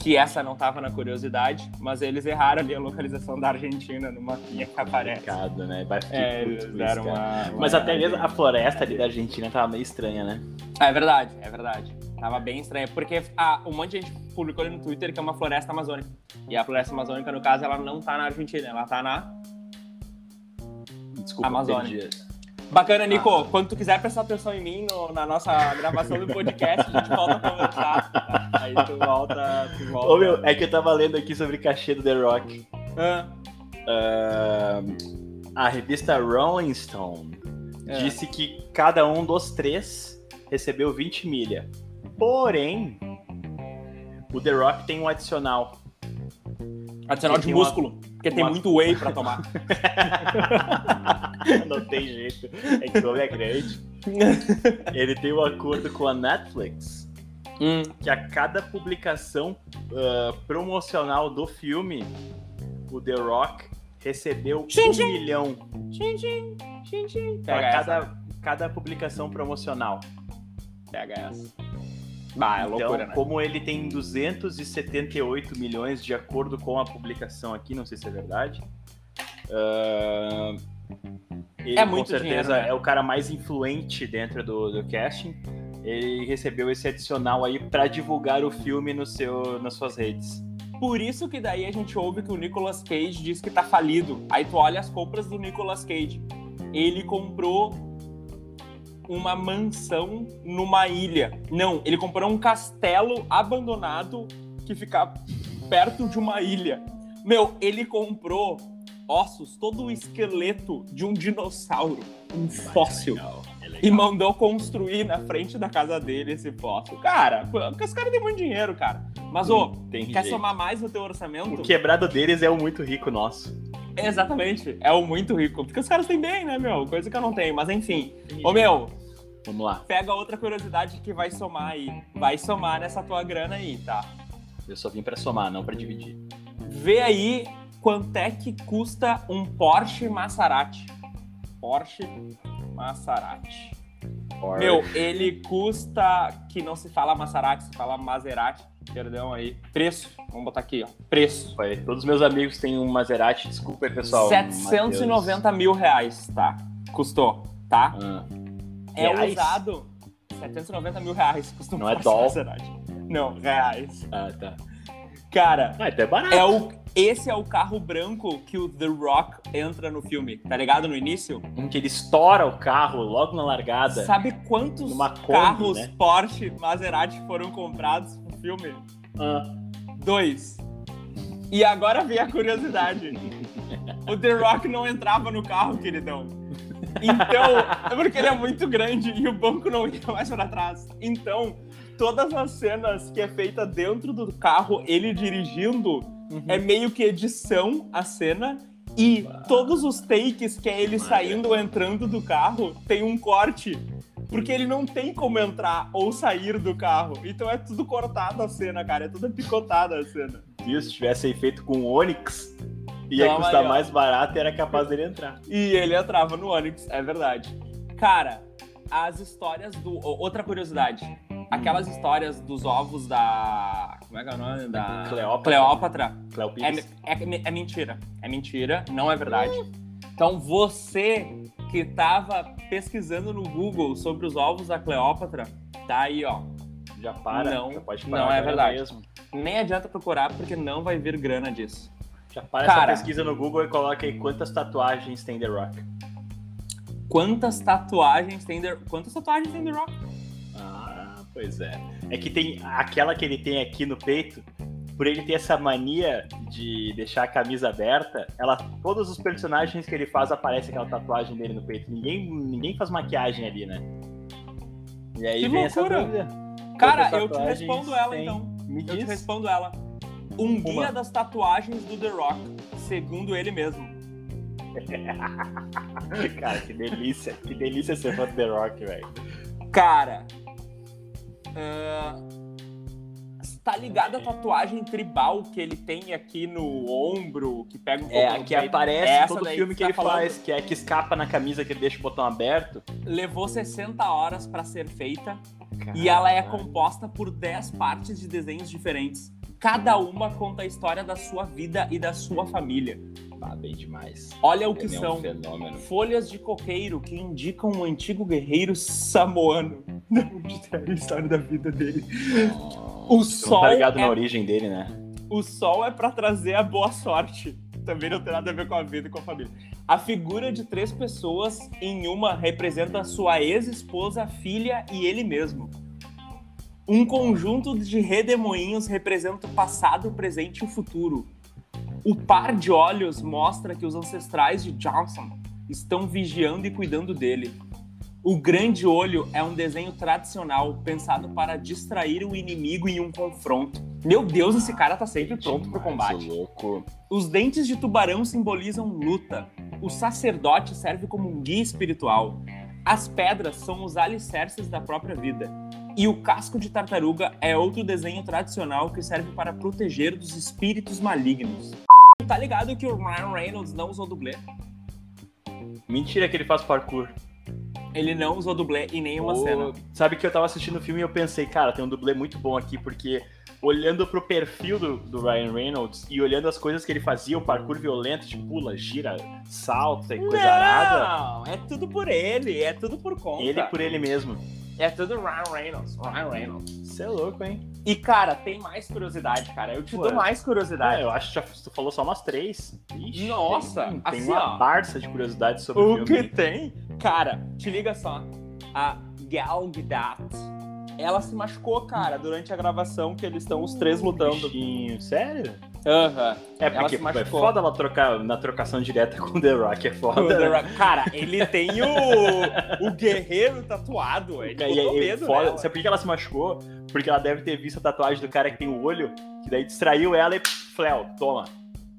Que essa não tava na curiosidade, mas eles erraram ali a localização da Argentina no mapinha que aparece. Complicado, né? Vai ficar É, eles deram isso, uma, uma Mas até mesmo a floresta ali da Argentina tava meio estranha, né? É verdade, é verdade. Tava bem estranho, porque ah, um monte de gente publicou ali no Twitter que é uma floresta amazônica. E a floresta amazônica, no caso, ela não tá na Argentina, ela tá na... Desculpa, Amazônia. perdi. Bacana, Nico. Quando tu quiser prestar atenção em mim no- na nossa gravação do podcast, a gente volta a conversar. tá? Aí tu volta, tu volta. Ô meu, é que eu tava lendo aqui sobre cachê do The Rock. Ah, Ah, a revista Rolling Stone É. disse que cada um dos três recebeu 20 milha. Porém, o The Rock tem um adicional. Adicional de Tem uma- músculo, porque tem uma- muito whey pra tomar. Não tem jeito. É que o homem é grande. Ele tem um acordo com a Netflix Hum, que a cada publicação ah, promocional do filme, o The Rock recebeu Tchim, um tchim. milhão Tchim, tchim, tchim, tchim. Pega essa, cada, cada publicação promocional. Pega essa. Bah, é então, loucura, né? como ele tem 278 milhões de acordo com a publicação aqui, não sei se é verdade. ah, ele É com muito certeza dinheiro, né? é o cara mais influente dentro do, do casting. Ele recebeu esse adicional aí para divulgar o filme no seu, nas suas redes. Por isso que daí a gente ouve que o Nicolas Cage diz que tá falido. Aí tu olha as compras do Nicolas Cage. Ele comprou uma mansão numa ilha. Não, ele comprou um castelo abandonado que fica perto de uma ilha. Meu, ele comprou ossos, todo o esqueleto de um dinossauro, um fóssil. Legal, é legal. E mandou construir na frente da casa dele esse fóssil. Cara, porque os caras têm muito dinheiro, cara. Mas, ô, Tem quer jeito. somar mais no teu orçamento? O quebrado deles é o muito rico nosso. Exatamente. É o muito rico. Porque os caras têm bem, né, meu? Coisa que eu não tenho. Mas enfim. Ô, meu, Vamos lá. pega outra curiosidade que vai somar aí. Vai somar nessa tua grana aí, tá? Eu só vim pra somar, não pra dividir. Vê aí quanto é que custa um Porsche Maserati. Porsche Maserati. Meu, ele custa. Que não se fala Maserati, se fala Maserati. Perdão aí. Preço. Vamos botar aqui, ó. Preço. Foi. Todos os meus amigos têm um Maserati, desculpa aí, pessoal. 790 mil reais, tá? Custou, tá? Mateus. É Reais? usado. 790 mil reais custa Não é dólar? Não, reais. ah, tá. Cara, Ah, até barato. é o, esse é o carro branco que o The Rock entra no filme, tá ligado? No início. Um que ele estoura o carro logo na largada. Sabe quantos Kombi, carros né? Porsche Maserati foram comprados no filme? Ah, Dois. E agora vem a curiosidade. O The Rock não entrava no carro, queridão. Então, é porque ele é muito grande e o banco não ia mais para trás. Então, todas as cenas que é feita dentro do carro, ele dirigindo, uhum. é meio que edição a cena. E todos os takes que é ele saindo ou entrando do carro, tem um corte. Porque ele não tem como entrar ou sair do carro. Então é tudo cortado a cena, cara. É tudo picotada a cena. Se tivesse feito com Onix, ia custar aí, mais barato e era capaz dele entrar. E ele entrava no Onix, é verdade. Cara, as histórias do. Outra curiosidade. Aquelas histórias dos ovos da. Como é que é o nome? Da. Cleópatra. Cleópatra. É, é, é, mentira. É mentira, não é verdade. Então você que tava pesquisando no Google sobre os ovos da Cleópatra, tá aí, ó. Já para, não, já pode parar. Não é verdade. Mesmo. Nem adianta procurar porque não vai vir grana disso. Já para Cara, essa pesquisa no Google e coloca aí quantas tatuagens tem The Rock. Quantas tatuagens tem The, quantas tatuagens tem The Rock? Ah, pois é. É que tem aquela que ele tem aqui no peito, por ele ter essa mania de deixar a camisa aberta, ela, todos os personagens que ele faz aparece aquela tatuagem dele no peito. Ninguém, ninguém faz maquiagem ali, né? E aí que vem loucura. essa dúvida. Cara, eu te respondo ela tem... então. Me eu diz. te respondo ela. Um guia Uma. das tatuagens do The Rock, segundo ele mesmo. Cara, que delícia. Que delícia ser fã do The Rock, velho. Cara. Uh, tá ligado a tatuagem tribal que ele tem aqui no ombro, que pega um pouco É, que aparece é todo filme que, que ele tá faz, que é que escapa na camisa que ele deixa o botão aberto. Levou 60 horas para ser feita Caramba. e ela é composta por 10 partes de desenhos diferentes. Cada uma conta a história da sua vida e da sua família. Ah, bem demais. Olha o que são um folhas de coqueiro que indicam um antigo guerreiro samoano. Onde a história da vida dele. Oh, o sol. Tá ligado é... na origem dele, né? O sol é para trazer a boa sorte. Também não tem nada a ver com a vida e com a família. A figura de três pessoas em uma representa sua ex-esposa, filha e ele mesmo. Um conjunto de redemoinhos representa o passado, o presente e o futuro. O par de olhos mostra que os ancestrais de Johnson estão vigiando e cuidando dele. O grande olho é um desenho tradicional pensado para distrair o inimigo em um confronto. Meu Deus, esse cara tá sempre pronto pro combate. Louco. Os dentes de tubarão simbolizam luta. O sacerdote serve como um guia espiritual. As pedras são os alicerces da própria vida. E o casco de tartaruga é outro desenho tradicional que serve para proteger dos espíritos malignos. Tá ligado que o Ryan Reynolds não usou dublê? Mentira que ele faz parkour. Ele não usou dublê em nenhuma oh, cena. Sabe que eu tava assistindo o filme e eu pensei, cara, tem um dublê muito bom aqui, porque olhando pro perfil do, do Ryan Reynolds e olhando as coisas que ele fazia, o parkour violento, tipo, pula, gira, salta e coisa não, arada. Não, é tudo por ele, é tudo por conta. Ele por ele mesmo. É tudo Ryan Reynolds. Ryan Reynolds. Você é louco, hein? E, cara, tem mais curiosidade, cara. Eu te Ué. dou mais curiosidade. É, eu acho que já, tu falou só umas três. Ixi, Nossa! Tem, tem assim, uma ó, barça de curiosidade sobre o, o filme. O que tem? Cara, te liga só. A Gal Gadot ela se machucou, cara, durante a gravação que eles estão os três lutando. Bichinho. Sério? Aham. Uhum. É porque é foda ela trocar na trocação direta com o The Rock, é foda. Né? Rock. Cara, ele tem o, o guerreiro tatuado, ele e, botou medo foda. Nela. Sabe por que ela se machucou? Porque ela deve ter visto a tatuagem do cara que tem o olho, que daí distraiu ela e fleu, toma.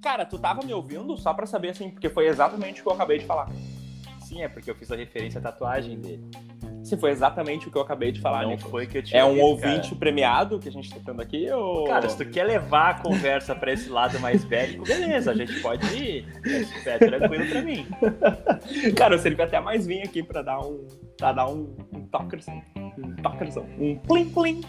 Cara, tu tava me ouvindo só pra saber assim, porque foi exatamente o que eu acabei de falar. Sim, é porque eu fiz a referência à tatuagem dele. Se foi exatamente o que eu acabei de falar, Não foi que eu tinha É um ouvinte cara. premiado que a gente tá tendo aqui? Ou... Cara, se tu quer levar a conversa pra esse lado mais bélico, beleza, a gente pode ir. É tranquilo pra mim. Cara, eu sempre até mais vim aqui pra dar um. pra dar um, um tokerzão. Um tokerzão. Um plim plim.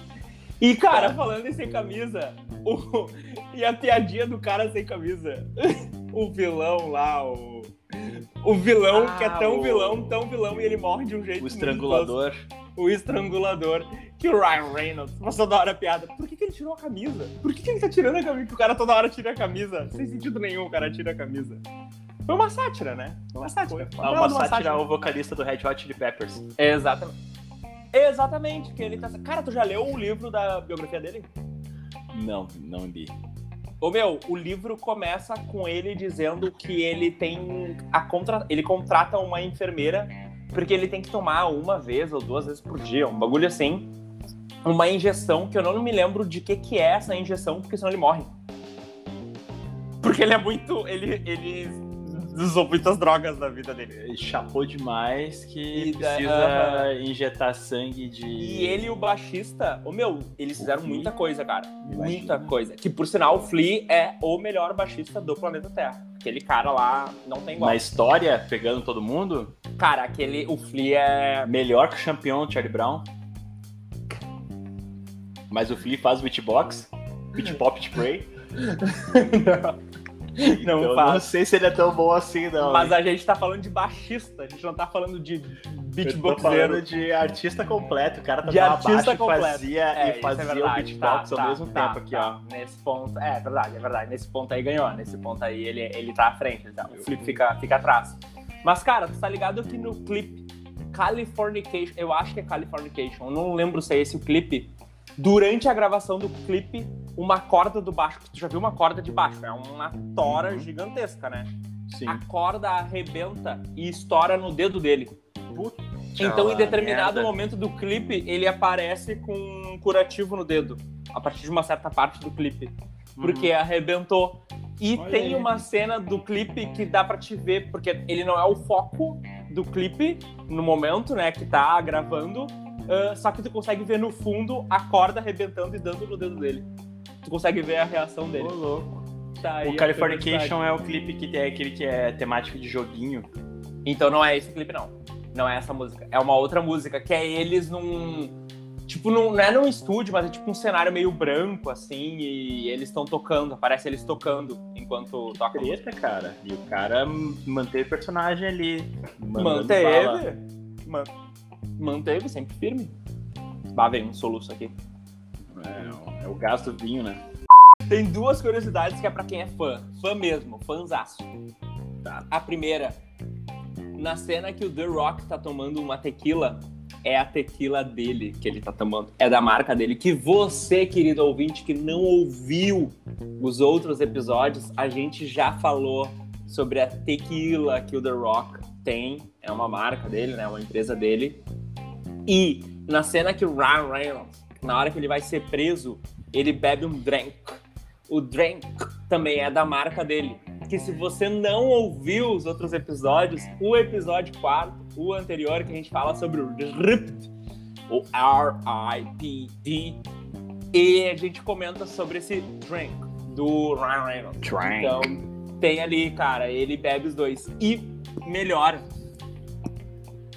E, cara, falando em sem camisa, o... e a piadinha do cara sem camisa. o vilão lá, o o vilão, ah, que é tão o... vilão, tão vilão, e ele morre de um jeito. O estrangulador. O estrangulador. Que o Ryan Reynolds passou toda hora piada. Por que, que ele tirou a camisa? Por que, que ele tá tirando a camisa? Que o cara toda hora tira a camisa. Sem sentido nenhum o cara tira a camisa. Foi uma sátira, né? Foi uma sátira. Foi uma, uma, sátira, sátira ao vocalista do Red Hot Chili Peppers. Exatamente. Exatamente. Que ele tá... Cara, tu já leu o livro da biografia dele? Não, não li. Ô meu, o livro começa com ele dizendo que ele tem a contra... ele contrata uma enfermeira porque ele tem que tomar uma vez ou duas vezes por dia, um bagulho assim, uma injeção que eu não me lembro de que que é essa injeção, porque senão ele morre. Porque ele é muito, ele ele usou muitas drogas na vida dele. Ele chapou demais que E da- precisa aham. injetar sangue de. E ele e o baixista, ô meu, eles fizeram muita coisa, cara. Muita coisa. Que por sinal, o Flea é o melhor baixista do planeta Terra. Aquele cara lá não tem igual. Na história, pegando todo mundo, Cara, aquele. O Flea é. melhor que o campeão Charlie Brown. Mas o Flea faz beatbox, beat pop de Prey. não Então, faz. não sei se ele é tão bom assim, não. Mas hein? a gente tá falando de baixista, a gente não tá falando de Eu tô falando de artista completo. O cara De tocava artista baixo e completo. fazia, É, e isso fazia é verdade. o beatbox tá, ao tá, mesmo tá, tempo aqui, tá. ó. Nesse ponto, é verdade, é verdade. Nesse ponto aí ganhou. Nesse ponto aí ele, ele tá à frente. tá? O Flip fica, fica atrás. Mas, cara, tu tá ligado que no clipe Californication, eu acho que é Californication, eu não lembro se é esse o clipe. Durante a gravação do clipe, uma corda do baixo, tu já viu uma corda de baixo, é uma tora Uhum. gigantesca, né? Sim. A corda arrebenta e estoura no dedo dele. Puta Então, em determinado merda. momento do clipe, ele aparece com um curativo no dedo. A partir de uma certa parte do clipe. Porque arrebentou. E Olha tem aí. uma cena do clipe que dá pra te ver, porque ele não é o foco do clipe no momento, né, que tá gravando. Ah, só que tu consegue ver no fundo a corda arrebentando e dando no dedo dele. Tu consegue ver a reação Ô, dele. louco. Tá aí O Californication é o clipe que tem aquele que é temático de joguinho. Então não é esse clipe, não. Não é essa música. É uma outra música, que é eles num. Tipo, num, não é num estúdio, mas é tipo um cenário meio branco, assim, e eles estão tocando, aparece eles tocando enquanto toca. Treta, cara. E o cara manteve o personagem ali. mandando bala. Manteve. Man- manteve, sempre firme. Bah, vem um soluço aqui. É, é o gás do vinho, né? Tem duas curiosidades que é pra quem é fã. Fã mesmo, fãzaço. Tá. A primeira, na cena que o The Rock tá tomando uma tequila, é a tequila dele que ele tá tomando. É da marca dele. Que você, querido ouvinte, que não ouviu os outros episódios, a gente já falou sobre a tequila que o The Rock tem. É uma marca dele, né? Uma empresa dele. E na cena que o Ryan Reynolds, na hora que ele vai ser preso, ele bebe um drink. O drink também é da marca dele. Que se você não ouviu os outros episódios, o episódio 4, o anterior, que a gente fala sobre o RIPD, o R-I-P-D, e a gente comenta sobre esse drink do Ryan Reynolds. Drink. Então, tem ali, cara, ele bebe os dois. E melhor,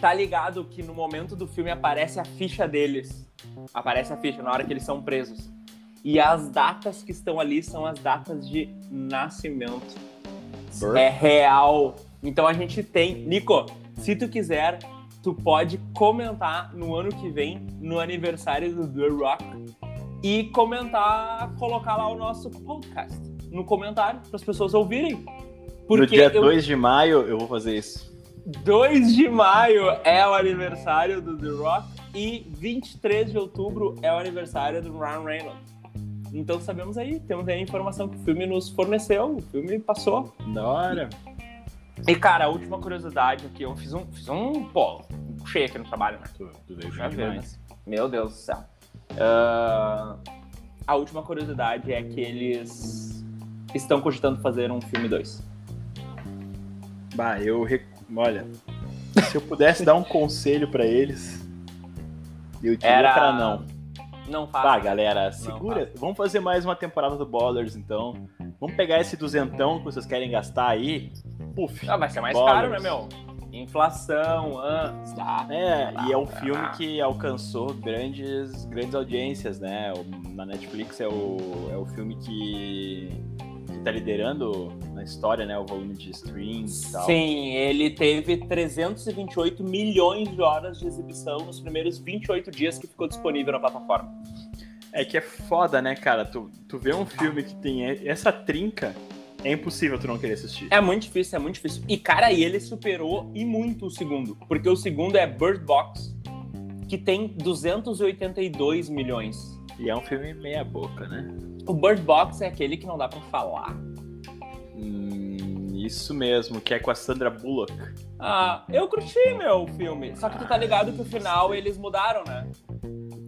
tá ligado que no momento do filme aparece a ficha deles. Aparece a ficha na hora que eles são presos. E as datas que estão ali são as datas de nascimento. Birth. É real. Então a gente tem. Nico, se tu quiser, tu pode comentar no ano que vem, no aniversário do The Rock, e comentar, colocar lá o nosso podcast no comentário para as pessoas ouvirem. no dia eu- 2 de maio eu vou fazer isso. 2 de maio é o aniversário do The Rock e 23 de outubro é o aniversário do Ryan Reynolds. Então sabemos aí, temos aí a informação que o filme nos forneceu, o filme passou. Da hora. E cara, a última curiosidade aqui, eu fiz um, fiz um pô, cheio aqui no trabalho, né? Tu, tu viu, né? demais. Meu Deus do céu. Ah, a última curiosidade é que eles estão cogitando fazer um filme 2. Bah, eu. rec- Olha, se eu pudesse dar um conselho pra eles, eu diria Era- pra não. Não faz. Tá, galera, segura. Vamos fazer mais uma temporada do Ballers, então. Vamos pegar esse duzentão que vocês querem gastar aí. Puf. Ah, vai ser mais Ballers. caro, né, meu? Inflação, ah, tá. É, e é um Ah. filme que alcançou grandes, grandes audiências, né? Na Netflix é o, é o filme que tá liderando na história, né? O volume de streams e tal. Sim, ele teve 328 milhões de horas de exibição nos primeiros 28 dias que ficou disponível na plataforma. É que é foda, né, cara? Tu, tu vê um filme que tem essa trinca, é impossível tu não querer assistir. É muito difícil, é muito difícil. E, cara, e ele superou e muito o segundo. Porque o segundo é Bird Box, que tem 282 milhões. E é um filme meia boca, né? O Bird Box é aquele que não dá pra falar. Hum, isso mesmo, que é com a Sandra Bullock. Ah, eu curti, meu, o filme. Só que tu tá ligado que o final eles mudaram, né?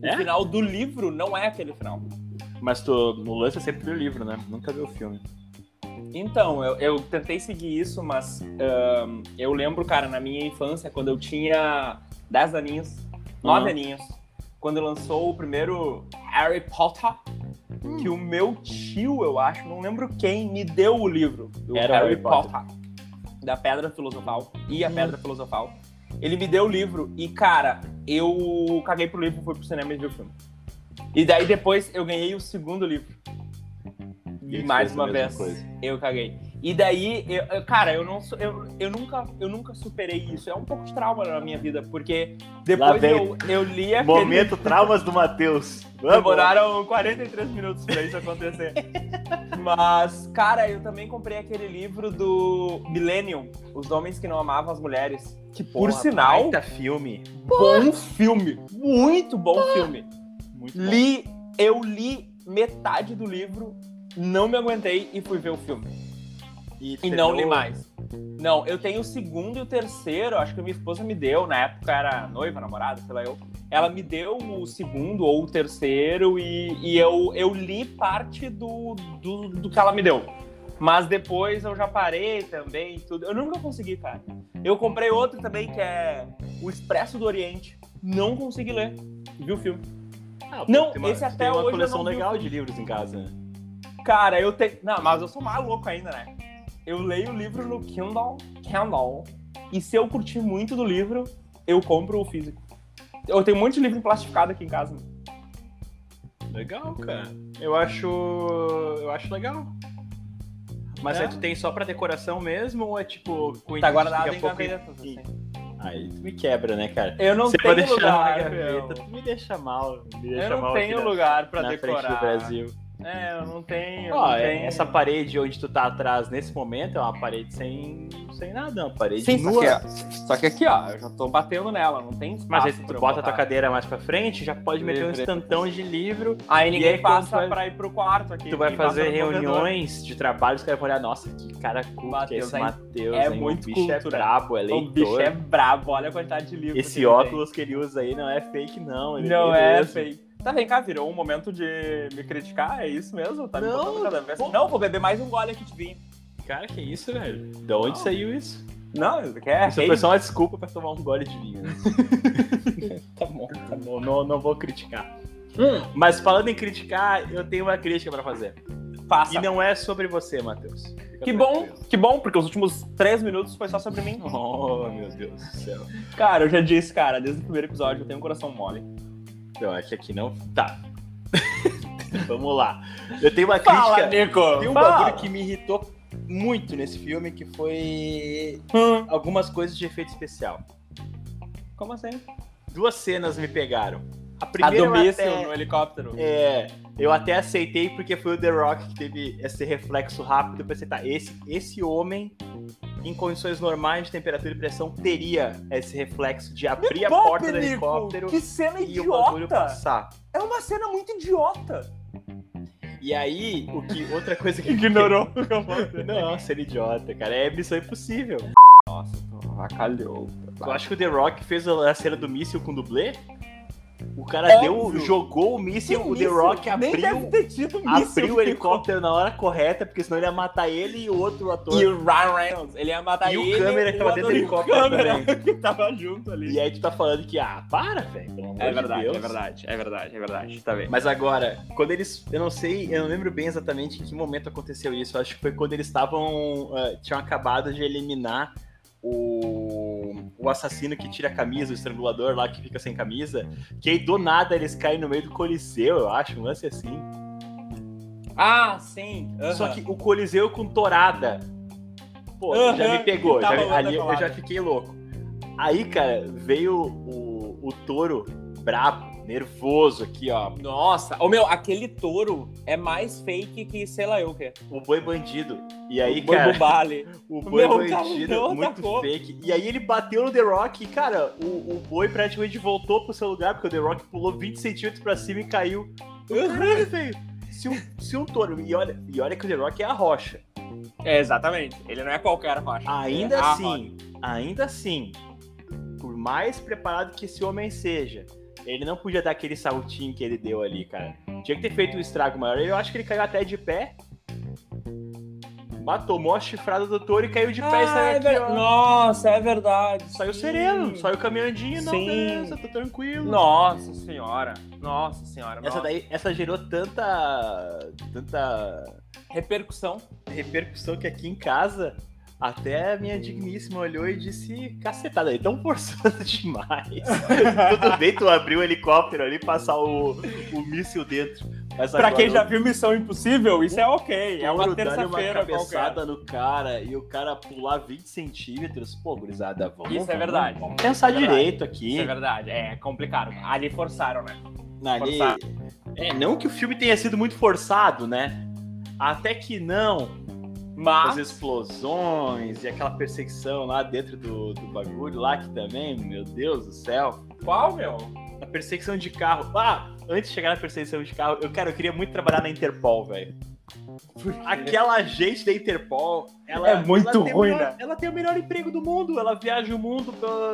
O É? final do livro não é aquele final. Mas tu, no lance é sempre do livro, né? Nunca viu o filme. Então, eu, eu tentei seguir isso, mas eu lembro, cara, na minha infância, quando eu tinha 10 aninhos, 9 Uhum. aninhos, quando lançou o primeiro Harry Potter, que o meu tio, eu acho, não lembro quem, me deu o livro do Era o Harry Potter. Potter, da Pedra Filosofal e a Hum. Pedra Filosofal. Ele me deu o livro e, cara, eu caguei pro livro, fui pro cinema e vi o filme. E daí depois eu ganhei o segundo livro. E E mais uma vez, coisa. eu caguei. E daí, eu, eu- cara, eu não sou- eu, eu nunca eu nunca superei isso. É um pouco de trauma na minha vida, porque depois eu, eu li aquele... Momento traumas do Matheus. Vamos. Demoraram 43 minutos pra isso acontecer. Mas, cara, eu também comprei aquele livro do Millennium, Os Homens que Não Amavam as Mulheres. Que, por Porra, sinal, baita filme. bom filme. Muito bom filme. Muito bom. Li, eu li metade do livro, não me aguentei e fui ver o filme. E tu não li mais. Não, eu tenho o segundo e o terceiro, acho que a minha esposa me deu, na época era noiva, namorada, sei lá eu. Ela me deu o segundo ou o terceiro e, e eu, eu li parte do, do, do que ela me deu. Mas depois eu já parei também e tudo. Eu nunca consegui, cara. Eu comprei outro também que é O Expresso do Oriente. Não consegui ler. Vi o filme. Ah, pô, Não, uma, esse até tem uma hoje coleção legal de livros em casa. né? Cara, eu tenho. Não, mas eu sou maluco ainda, né? Eu leio o livro no Kindle, Kindle. E se eu curtir muito do livro, eu compro o físico. Eu tenho um monte de livro plastificado aqui em casa. Legal, cara. Eu acho. Eu acho legal. Mas É. aí tu tem só pra decoração mesmo ou é tipo com Tá guardado em pouco- gavetas, assim. Aí tu me quebra, né, cara? Eu não Você pode tenho deixar na lugar, gaveta, tu me deixa mal. Me deixa Eu não mal tenho lugar pra na decorar. frente do Brasil. É, eu não tenho. Ó, não é- tenho. essa parede onde tu tá atrás nesse momento é uma parede sem, sem nada, uma parede Sim, só nua. que, ó, só que aqui, ó, eu já tô batendo nela, não tem espaço Mas aí se tu bota a tua cadeira mais pra frente, já pode meter um estantão de livro. Aí ninguém aí, passa vai- pra ir pro quarto aqui. Tu vai fazer reuniões de trabalho, os caras vão olhar, nossa, que cara culto que é Matheus, esse é- Matheus, é hein? muito o bicho é culto, né? brabo, é O leitor. bicho é brabo, olha a quantidade de livros. que Esse ele óculos que ele usa aí não é fake, não. tem. ele Não é mesmo. fake. Tá, vem cá, virou um momento de me criticar? É isso mesmo? Tá me Não, botando cada vez. pô. Não, vou beber mais um gole aqui de vinho. Cara, que isso, velho? De onde Não. saiu isso? Não, isso aqui é Isso foi só uma desculpa pra tomar um gole de vinho. né? Tá bom. Tá bom, não, não vou criticar. Hum, Mas falando em criticar, eu tenho uma crítica pra fazer. passa. E não é sobre você, Matheus. Fica Que bom, tranquilo. que bom, porque os últimos três minutos foi só sobre mim. Oh, meu Deus do céu. Cara, eu já disse, cara, desde o primeiro episódio eu tenho um coração mole. Eu acho que não. Tá. Vamos lá. Eu tenho uma Fala, crítica. Nico! Tem um fala. bagulho que me irritou muito nesse filme, que foi Hum, algumas coisas de efeito especial. como assim? Duas cenas me pegaram. A A primeira do eu míssil até- no helicóptero. É, eu até aceitei porque foi o The Rock que teve esse reflexo rápido. Pensei, tá, esse, esse homem, em condições normais de temperatura e pressão, teria esse reflexo de abrir a porta do helicóptero Que cena e o bagulho passar. É uma cena muito idiota! E aí, o que, outra coisa que. Ignorou o. Não, ser idiota, cara. É missão impossível. Nossa, tu avacalhou. Eu acho que o The Rock fez a cena do míssil com dublê. O cara deu, Óbvio. jogou o míssil, o The? Rock abriu, ter tido míssil abriu o helicóptero na hora correta, porque senão ele ia matar ele e o outro ator. E o Ryan Reynolds, ele ia matar E o ele. câmera que tava o dentro do e o helicóptero câmera que tava junto ali. E aí tu tá falando que, ah, para, velho, É de verdade, Deus. é verdade, é verdade, é verdade. Tá bem. Mas agora, quando eles. Eu não sei, eu não lembro bem exatamente em que momento aconteceu isso. Eu acho que foi quando eles estavam. ah, tinham acabado de eliminar o, o assassino que tira a camisa, o estrangulador lá que fica sem camisa. Que aí do nada eles caem no meio do Coliseu, eu acho, um lance assim. Ah, sim. Só que o Coliseu com torada. Pô, já me pegou, tá já, ali eu já fiquei louco. Aí, cara, veio o, o touro brabo, nervoso aqui, ó. Nossa, ô meu, aquele touro é mais fake que sei lá eu o quê. O boi bandido. E aí, o boi cara, Bubali. o boi Meu, cara, bandido, não muito atacou. fake. E aí ele bateu no The Rock e, cara, o, o boi praticamente voltou pro seu lugar, porque o The Rock pulou 20 centímetros pra cima e caiu. Eu, Caralho, velho. se um, se um touro. E olha, e olha que o The Rock é a rocha. É, exatamente. Ele não é qualquer rocha. Ainda é assim, ainda assim, por mais preparado que esse homem seja, ele não podia dar aquele saltinho que ele deu ali, cara. Tinha que ter feito um estrago maior. Eu acho que ele caiu até de pé. Bah, tomou a chifrada do touro e caiu de pé e Ah, saiu é aqui, ver-. Nossa, é verdade. Saiu sim. sereno, saiu caminhandinho, não, Sim. beleza, tô tranquilo. Nossa senhora. Nossa senhora. Essa nossa. daí, essa gerou tanta, tanta Repercussão. repercussão que aqui em casa até a minha digníssima olhou e disse, cacetada, aí tão forçando demais. Tudo bem tu abrir o helicóptero ali e passar o, o míssil dentro. Mas Pra quem já viu Missão Impossível, isso é ok. É uma terça-feira qualquer. cabeçada no cara e o cara pular 20 centímetros. Pô, gurizada, vamos, Isso é vamos- verdade. Vamos pensar é verdade. direito aqui. Isso é verdade. É complicado. Ali forçaram, né? Ali- Forçar. É, não que o filme tenha sido muito forçado, né? Até que não. Mas. As explosões e aquela perseguição lá dentro do, do bagulho lá que também, meu Deus do céu. Qual, meu? A perseguição de carro. Ah, antes de chegar na perseguição de carro, eu, cara, eu queria muito trabalhar na Interpol, velho. Aquela agente da Interpol, ela É muito ela tem o ruim, melhor- né? Ela tem o melhor emprego do mundo, ela viaja o mundo pra,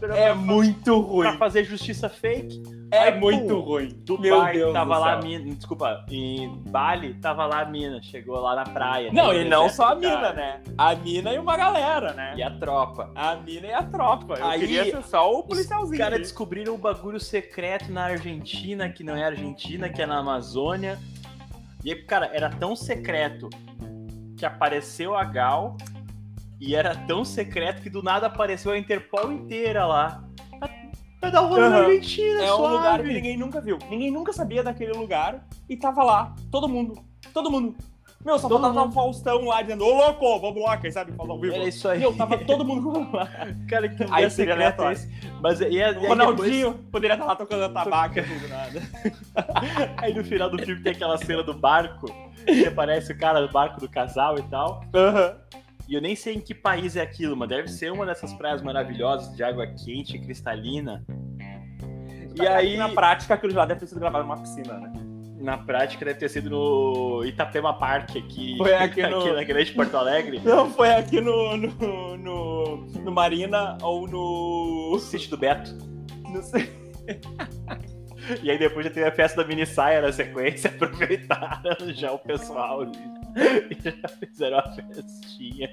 pra- É pra- muito ruim. pra fazer justiça fake. É Aí, muito pum, ruim. Dubai Deus tava do lá a céu. mina, desculpa, em Bali tava lá a mina, chegou lá na praia. Não, tem e não só a mina, cara, né? A mina e uma galera, né? E a tropa. A mina e a tropa. Eu Aí, queria ser só o Os policialzinho. caras ali. descobriram um bagulho secreto na Argentina, que não é Argentina, que é na Amazônia. E aí, cara, era tão secreto que apareceu a Gal e era tão secreto que do nada apareceu a Interpol inteira lá. Pra dar um rolê na Aham. Argentina, É um suave. lugar que ninguém nunca viu. Ninguém nunca sabia daquele lugar e tava lá. Todo mundo. Todo mundo. Meu, só Todo faltava mundo. Faustão lá dizendo, ô louco, vamos lá, quem sabe falar ao vivo. Era isso aí. Meu, tava todo mundo lá. Cara, que Aí seria é aleatório. esse? Mas e, a- e O Ronaldinho depois- poderia estar lá tocando tabaco e tudo nada. aí no final do filme tem aquela cena do barco, que aparece o cara do barco do casal e tal. Aham. E eu nem sei em que país é aquilo, mas deve ser uma dessas praias maravilhosas de água quente, cristalina. E aí, Na prática, aquilo já deve ter sido gravado numa piscina, né? Na prática, deve ter sido no Itapema Park, aqui, Foi aqui no- na grande Porto Alegre. Não, foi aqui no, no, no, no Marina ou no. Sítio do Beto. Não sei. E aí depois já teve a festa da mini saia na sequência, aproveitaram já o pessoal. E já fizeram a festinha.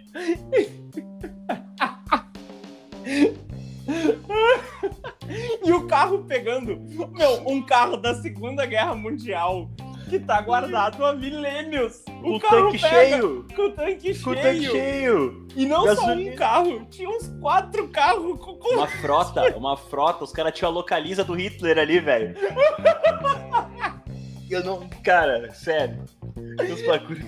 E o carro pegando. Meu, um carro da Segunda Guerra Mundial que tá guardado há milênios. O O carro tanque pega cheio! Com o tanque Com o cheio. tanque cheio! E não Gasolina. só um carro, tinha uns quatro carros com. com- Uma frota, uma frota. Os caras tinham a localiza do Hitler ali, velho. Eu não. Cara, sério. Os bagulho.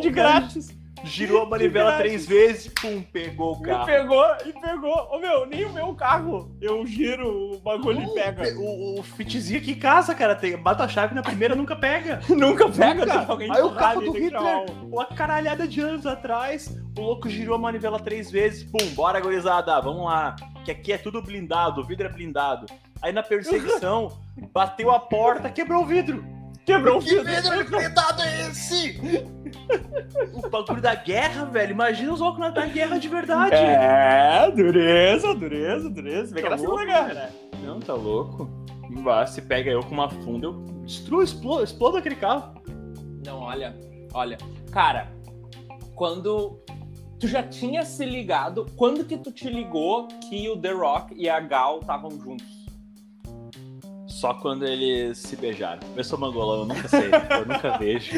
De grátis. Girou a manivela três vezes, pum, pegou o E carro. pegou, e pegou. Ô meu, nem o meu carro. Eu giro, o bagulho e pega. O, o fitzinho aqui em casa, cara, tem, bata a chave na primeira nunca pega. Nunca pega, Nunca. tem alguém Aí o empurrado carro e do tem que Hitler, um- uma caralhada de anos atrás, o louco girou a manivela três vezes, pum, bora gorizada, vamos lá, que aqui é tudo blindado, o vidro é blindado. Aí na perseguição, bateu a porta, quebrou o vidro. Quebrou o Que vidro. vidro blindado é esse? o bagulho da guerra, velho, imagina os loucos na da guerra de verdade. É, dureza, dureza, dureza. Vem Tá que na Segunda louco, Guerra, né? Não, tá louco? Bah, se pega eu com uma funda, eu destruo, explodo, explodo aquele carro. Não, olha, olha. Cara, quando tu já tinha se ligado, quando que tu te ligou que o The Rock e a Gal estavam juntos? Só quando eles se beijaram. Eu sou mangolão, eu nunca sei, eu nunca vejo.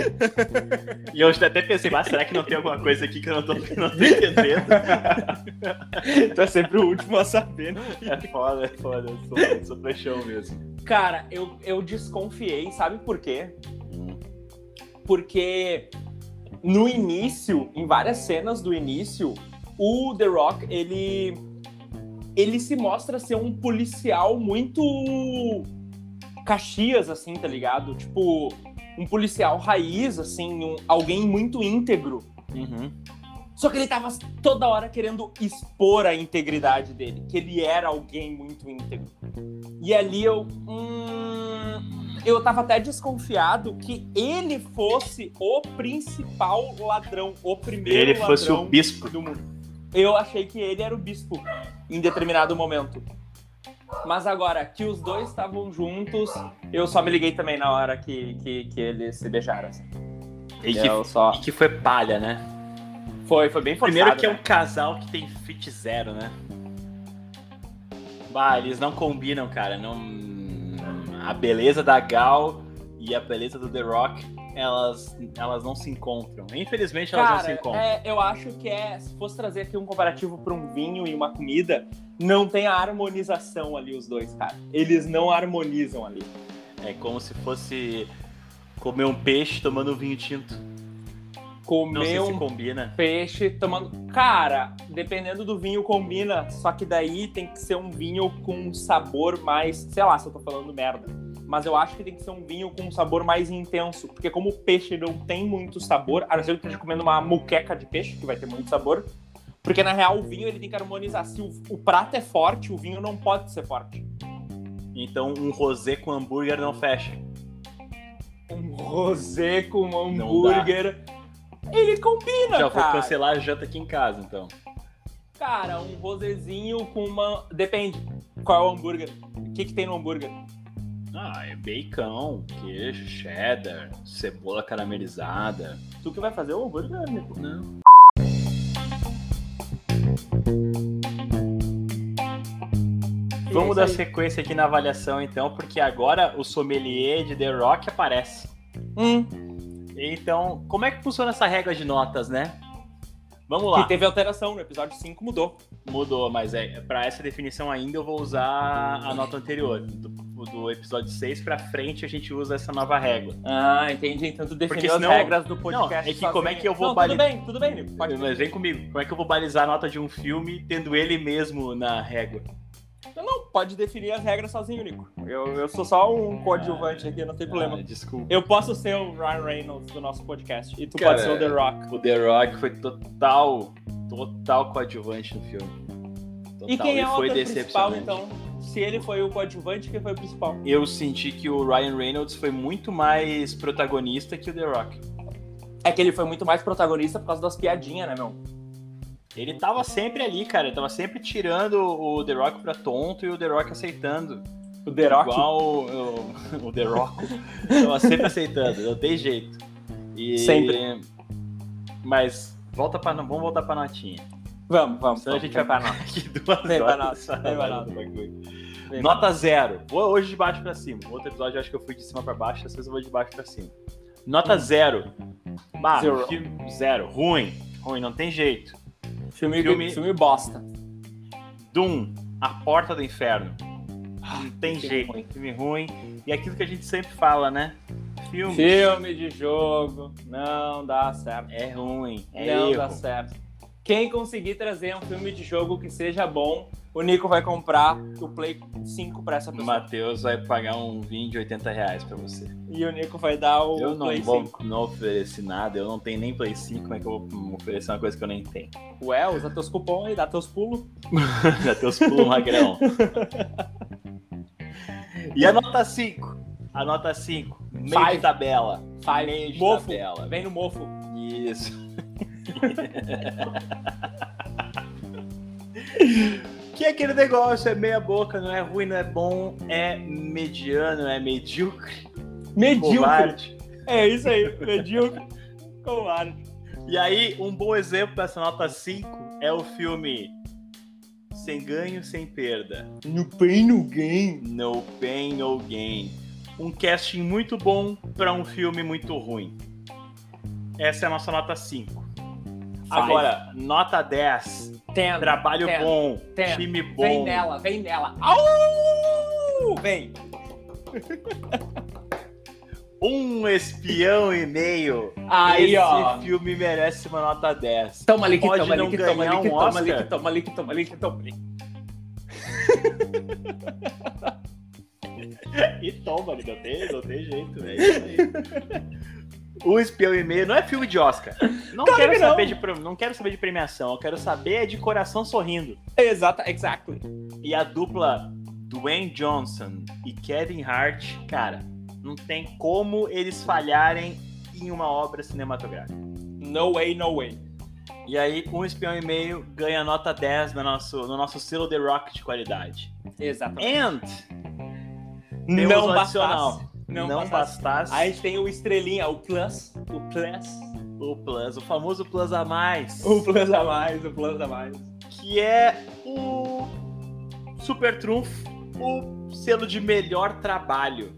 E eu até pensei, mas será que não tem alguma coisa aqui que eu não tô, não tô entendendo? tu é sempre o último a saber, né? É foda, é foda, eu sou, eu sou paixão mesmo. Cara, eu, eu desconfiei, sabe por quê? Porque no início, em várias cenas do início, o The Rock, ele ele se mostra ser um policial muito Caxias assim, tá ligado? Tipo, um policial raiz assim, um- alguém muito íntegro. Uhum. Só que ele tava toda hora querendo expor a integridade dele, que ele era alguém muito íntegro. E ali eu. Hum, eu tava até desconfiado que ele fosse o principal ladrão, o primeiro Ele ladrão fosse o bispo. do mundo. Eu achei que ele era o bispo em determinado momento. Mas agora que os dois estavam juntos, eu só me liguei também na hora que, que, que eles se beijaram. assim. E que, só... e que foi palha, né? Foi, foi bem forçado. Primeiro que é um né? casal que tem fit zero, né? Bah, eles não combinam, cara. Não... A beleza da Gal e a beleza do The Rock, elas, elas não se encontram. Infelizmente, elas não se Cara, encontram. é, eu acho que é. Se fosse trazer aqui um comparativo para um vinho e uma comida, não tem a harmonização ali, os dois, cara. Eles não harmonizam ali. É como se fosse comer um peixe tomando um vinho tinto. Não Comer sei se um combina. peixe tomando. Cara, dependendo do vinho, combina. Só que daí tem que ser um vinho com um sabor mais. Sei lá se eu tô falando merda. Mas eu acho que tem que ser um vinho com um sabor mais intenso. Porque como o peixe não tem muito sabor, a não ser que esteja comendo uma muqueca de peixe, que vai ter muito sabor. Porque na real o vinho ele tem que harmonizar. Se o, o prato é forte, o vinho não pode ser forte. Então um rosé com hambúrguer não fecha. Um rosé com hambúrguer. Ele combina, Já vou cara. cancelar a janta aqui em casa, então. Cara, um rosézinho com uma. Depende. Qual é o hambúrguer? O que, que tem no hambúrguer? Ah, é bacon, queijo, cheddar, cebola caramelizada. Tu que vai fazer o hambúrguer? Não. Vamos dar sequência aqui na avaliação, então, porque agora o sommelier de The Rock aparece. Hum, Então, como é que funciona essa regra de notas, né? Vamos lá. que teve alteração no episódio 5, mudou. Mudou, mas é para essa definição ainda eu vou usar a nota anterior. Do, do episódio 6 pra frente a gente usa essa nova régua. Ah, entendi. Então tu definiu Porque as senão- regras do podcast. Não, é que sozinho. como é que eu vou Não, bali- Tudo bem, tudo bem, Nico. Pode Mas vem comigo, como é que eu vou balizar a nota de um filme tendo ele mesmo na régua? Não, não, pode definir as regras sozinho, Nico. Eu, eu sou só um coadjuvante aqui, não tem problema. Ah, desculpa. Eu posso ser o Ryan Reynolds do nosso podcast e tu Cara, pode ser o The Rock. O The Rock foi total, total coadjuvante no filme. Total, E quem é o principal, então? Se ele foi o coadjuvante, quem foi o principal? Eu senti que o Ryan Reynolds foi muito mais protagonista que o The Rock. É que ele foi muito mais protagonista por causa das piadinhas, né, meu? Ele tava sempre ali, cara. Ele tava sempre tirando o The Rock pra tonto e o The Rock aceitando. O The Rock. Igual o, o The Rock. tava sempre aceitando, não tem jeito. E- Sempre. Mas volta pra, vamos voltar pra notinha. Vamos, vamos. Senão a vamos, gente vai vai pra nós. Aqui duas Vem pra horas nós, só vem pra bagulho. Vem Nota zero. Vou hoje de baixo pra cima. No outro episódio eu acho que eu fui de cima pra baixo, dessa vez eu vou de baixo pra cima. Nota zero. Bah, Zero. zero. Ruim. Ruim, não tem jeito. Filme, Filme- filme... bosta. Doom, A Porta do Inferno. Não tem filme jeito. ruim. Filme ruim. E aquilo que a gente sempre fala, né? Filme Filme de jogo não dá certo. é ruim. É não erro. dá certo. Quem conseguir trazer um filme de jogo que seja bom, o Nico vai comprar o Play 5 pra essa O pessoa. Matheus vai pagar um vinho de 80 reais pra você. E o Nico vai dar o Eu não Play vou 5. não oferecer nada, eu não tenho nem Play 5, como é que eu vou oferecer uma coisa que eu nem tenho? Ué, usa teus cupons aí, dá teus pulos. Já teus pulos magrão. E a nota 5? A nota 5. Meio Five. de tabela. Five. Meio de Mofo. tabela. Vem no mofo. Isso. Que é aquele negócio, é meia boca, não é ruim, não é bom, é mediano, é medíocre, Medíocre. covarde. É isso aí, medíocre. Covarde. E aí, um bom exemplo dessa nota 5 é o filme Sem Ganho, Sem Perda. No pain, no gain. No Pain, No Gain. Um casting muito bom para um filme muito ruim. Essa é a nossa nota 5. Agora, nota 10. Ten. Trabalho Ten. bom, Ten. time bom. Vem nela, vem nela. Au! Vem. Um espião e meio. Aí, Esse ó. filme merece uma nota 10. Toma ali que Pode toma ali que toma ali que um toma ali que toma ali que toma ali que toma ali. E toma, não tem, não tem jeito, velho. O Espião e Meio não é filme de Oscar. Não Claro quero que não. saber de não quero saber de premiação, eu quero saber é de coração sorrindo. Exata, exactly. E a dupla Dwayne Johnson e Kevin Hart, cara, não tem como eles falharem em uma obra cinematográfica. No way, no way. E aí, um espião e meio ganha nota 10 no nosso, no nosso selo The Rock de qualidade. Exatamente. And não um adicional. bastasse. Não, não bastasse. bastasse Aí a gente tem o estrelinha, o plus, o plus, o Plus, o famoso Plus a mais, o plus a mais, o plus a mais. que é o Super Trunfo, o selo de melhor trabalho.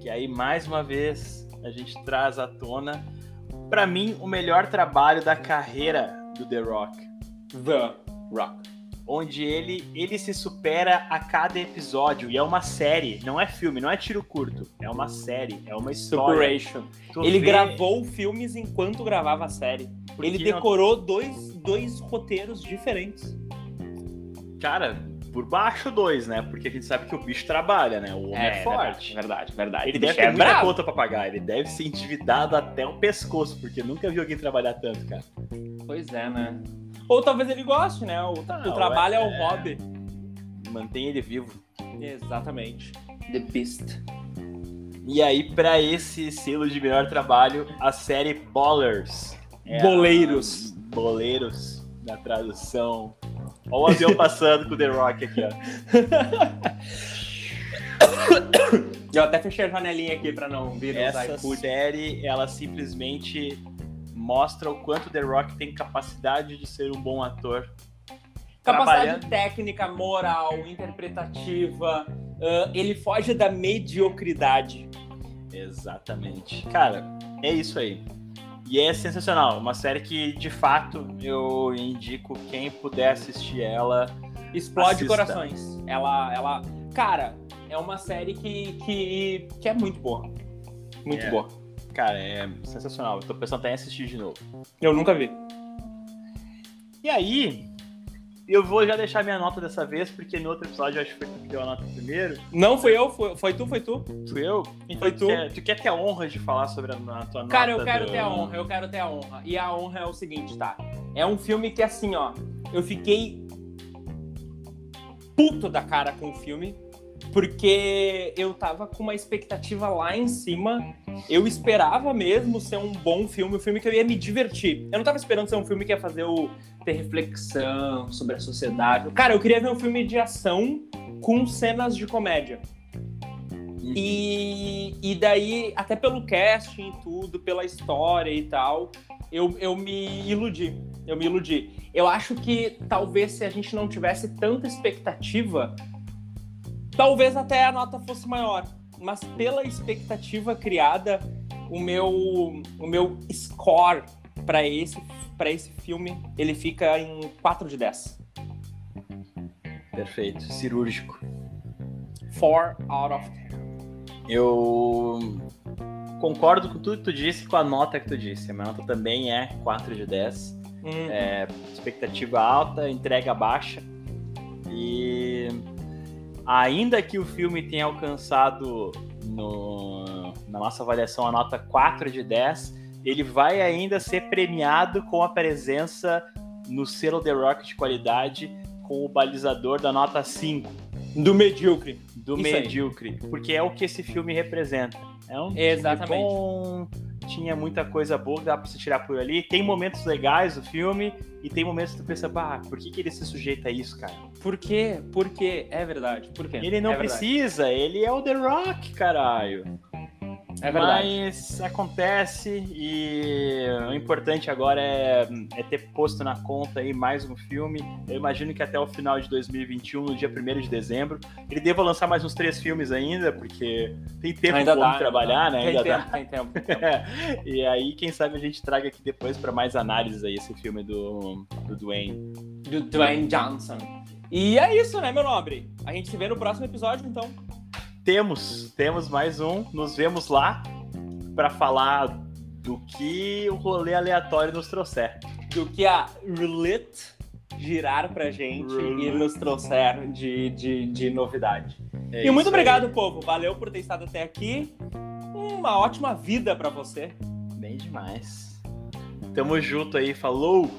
Que aí, mais uma vez, a gente traz à tona, pra mim, o melhor trabalho da carreira do The Rock. The Rock. Onde ele, ele se supera a cada episódio. E é uma série, não é filme, não é tiro curto. É uma série, é uma história. Superation. Tu Ele vê- gravou filmes enquanto gravava a série. Porque Ele não- decorou dois, dois roteiros diferentes. Cara, por baixo dois, né? Porque a gente sabe que o bicho trabalha, né? O homem é, forte. Verdade, verdade. Ele deve ter é muita bravo. conta pra pagar. Ele deve ser endividado até o pescoço, porque nunca vi alguém trabalhar tanto, cara. Pois é, né? Ou talvez ele goste, né? O, Não, o trabalho é, o é- hobby. Mantém ele vivo. Exatamente. The Beast. E aí, pra esse selo de melhor trabalho, a série Ballers. É a- Boleiros. Boleiros, na tradução. Olha o avião passando com o The Rock aqui, ó. Eu até fechei a janelinha aqui pra não vir Essa série, ela simplesmente mostra o quanto The Rock tem capacidade de ser um bom ator. Capacidade técnica, moral, interpretativa. ah, ele foge da mediocridade. Exatamente. Cara, é isso aí. E é sensacional. Uma série que, de fato, eu indico quem puder assistir ela. Explode Assista. corações. Ela, ela. Cara, é uma série que, que, que é muito boa. Muito É. boa. Cara, é sensacional. Eu tô pensando até em assistir de novo. Eu nunca vi. E aí, eu vou já deixar minha nota dessa vez, porque no outro episódio eu acho que foi tu que deu a nota primeiro. Não fui eu, foi, foi tu, foi tu. Fui eu? Então Foi tu. tu. Quer, tu quer ter a honra de falar sobre a, a tua nota? Cara, eu quero do- ter a honra, eu quero ter a honra. E a honra é o seguinte, tá? É um filme que, assim, ó, eu fiquei puto da cara com o filme, porque eu tava com uma expectativa lá em cima. Eu esperava mesmo ser um bom filme, um filme que eu ia me divertir. Eu não tava esperando ser um filme que ia fazer ter reflexão sobre a sociedade. Cara, eu queria ver um filme de ação com cenas de comédia. E, e daí, até pelo casting e tudo, pela história e tal, eu, eu me iludi. Eu me iludi. Eu acho que talvez se a gente não tivesse tanta expectativa, talvez até a nota fosse maior. Mas pela expectativa criada, o meu, o meu score para esse, pra esse filme, ele fica em 4 de 10. Perfeito. Cirúrgico. 4 out of 10. Eu concordo com tudo que tu disse com a nota que tu disse. A minha nota também é 4 de 10. Hum, É, expectativa alta, entrega baixa. E ainda que o filme tenha alcançado no- na nossa avaliação a nota 4 de 10, ele vai ainda ser premiado com a presença no selo The Rock de qualidade com o balizador da nota 5 do medíocre. do Isso aí. medíocre, porque é o que esse filme representa. É um filme Exatamente. bom, tinha muita coisa boa que dá pra se tirar por ali. Tem momentos legais do filme e tem momentos que tu pensa, bah, por que, que ele se sujeita a isso, cara? Por quê? Por quê? É verdade. Por quê? Ele não é precisa, ele é o The Rock, caralho. É verdade. Mas acontece e o importante agora é, é ter posto na conta aí mais um filme. Eu imagino que até o final de 2021, no dia 1 de dezembro, ele deva lançar mais uns três filmes ainda, porque tem tempo Ainda dá, homem trabalhar, né? Tem Ainda tempo, dá. tem tempo. e aí, quem sabe a gente traga aqui depois para mais análises aí esse filme do, do Dwayne. Do Dwayne Johnson. E é isso, né, meu nobre? A gente se vê no próximo episódio, então. Temos, temos mais um. Nos vemos lá para falar do que o rolê aleatório nos trouxer. Do que a roulette girar pra gente e nos trouxer de, de, de novidade. É e muito obrigado, aí. povo. Valeu por ter estado até aqui. uma ótima vida para você. Bem demais. Tamo junto aí, falou!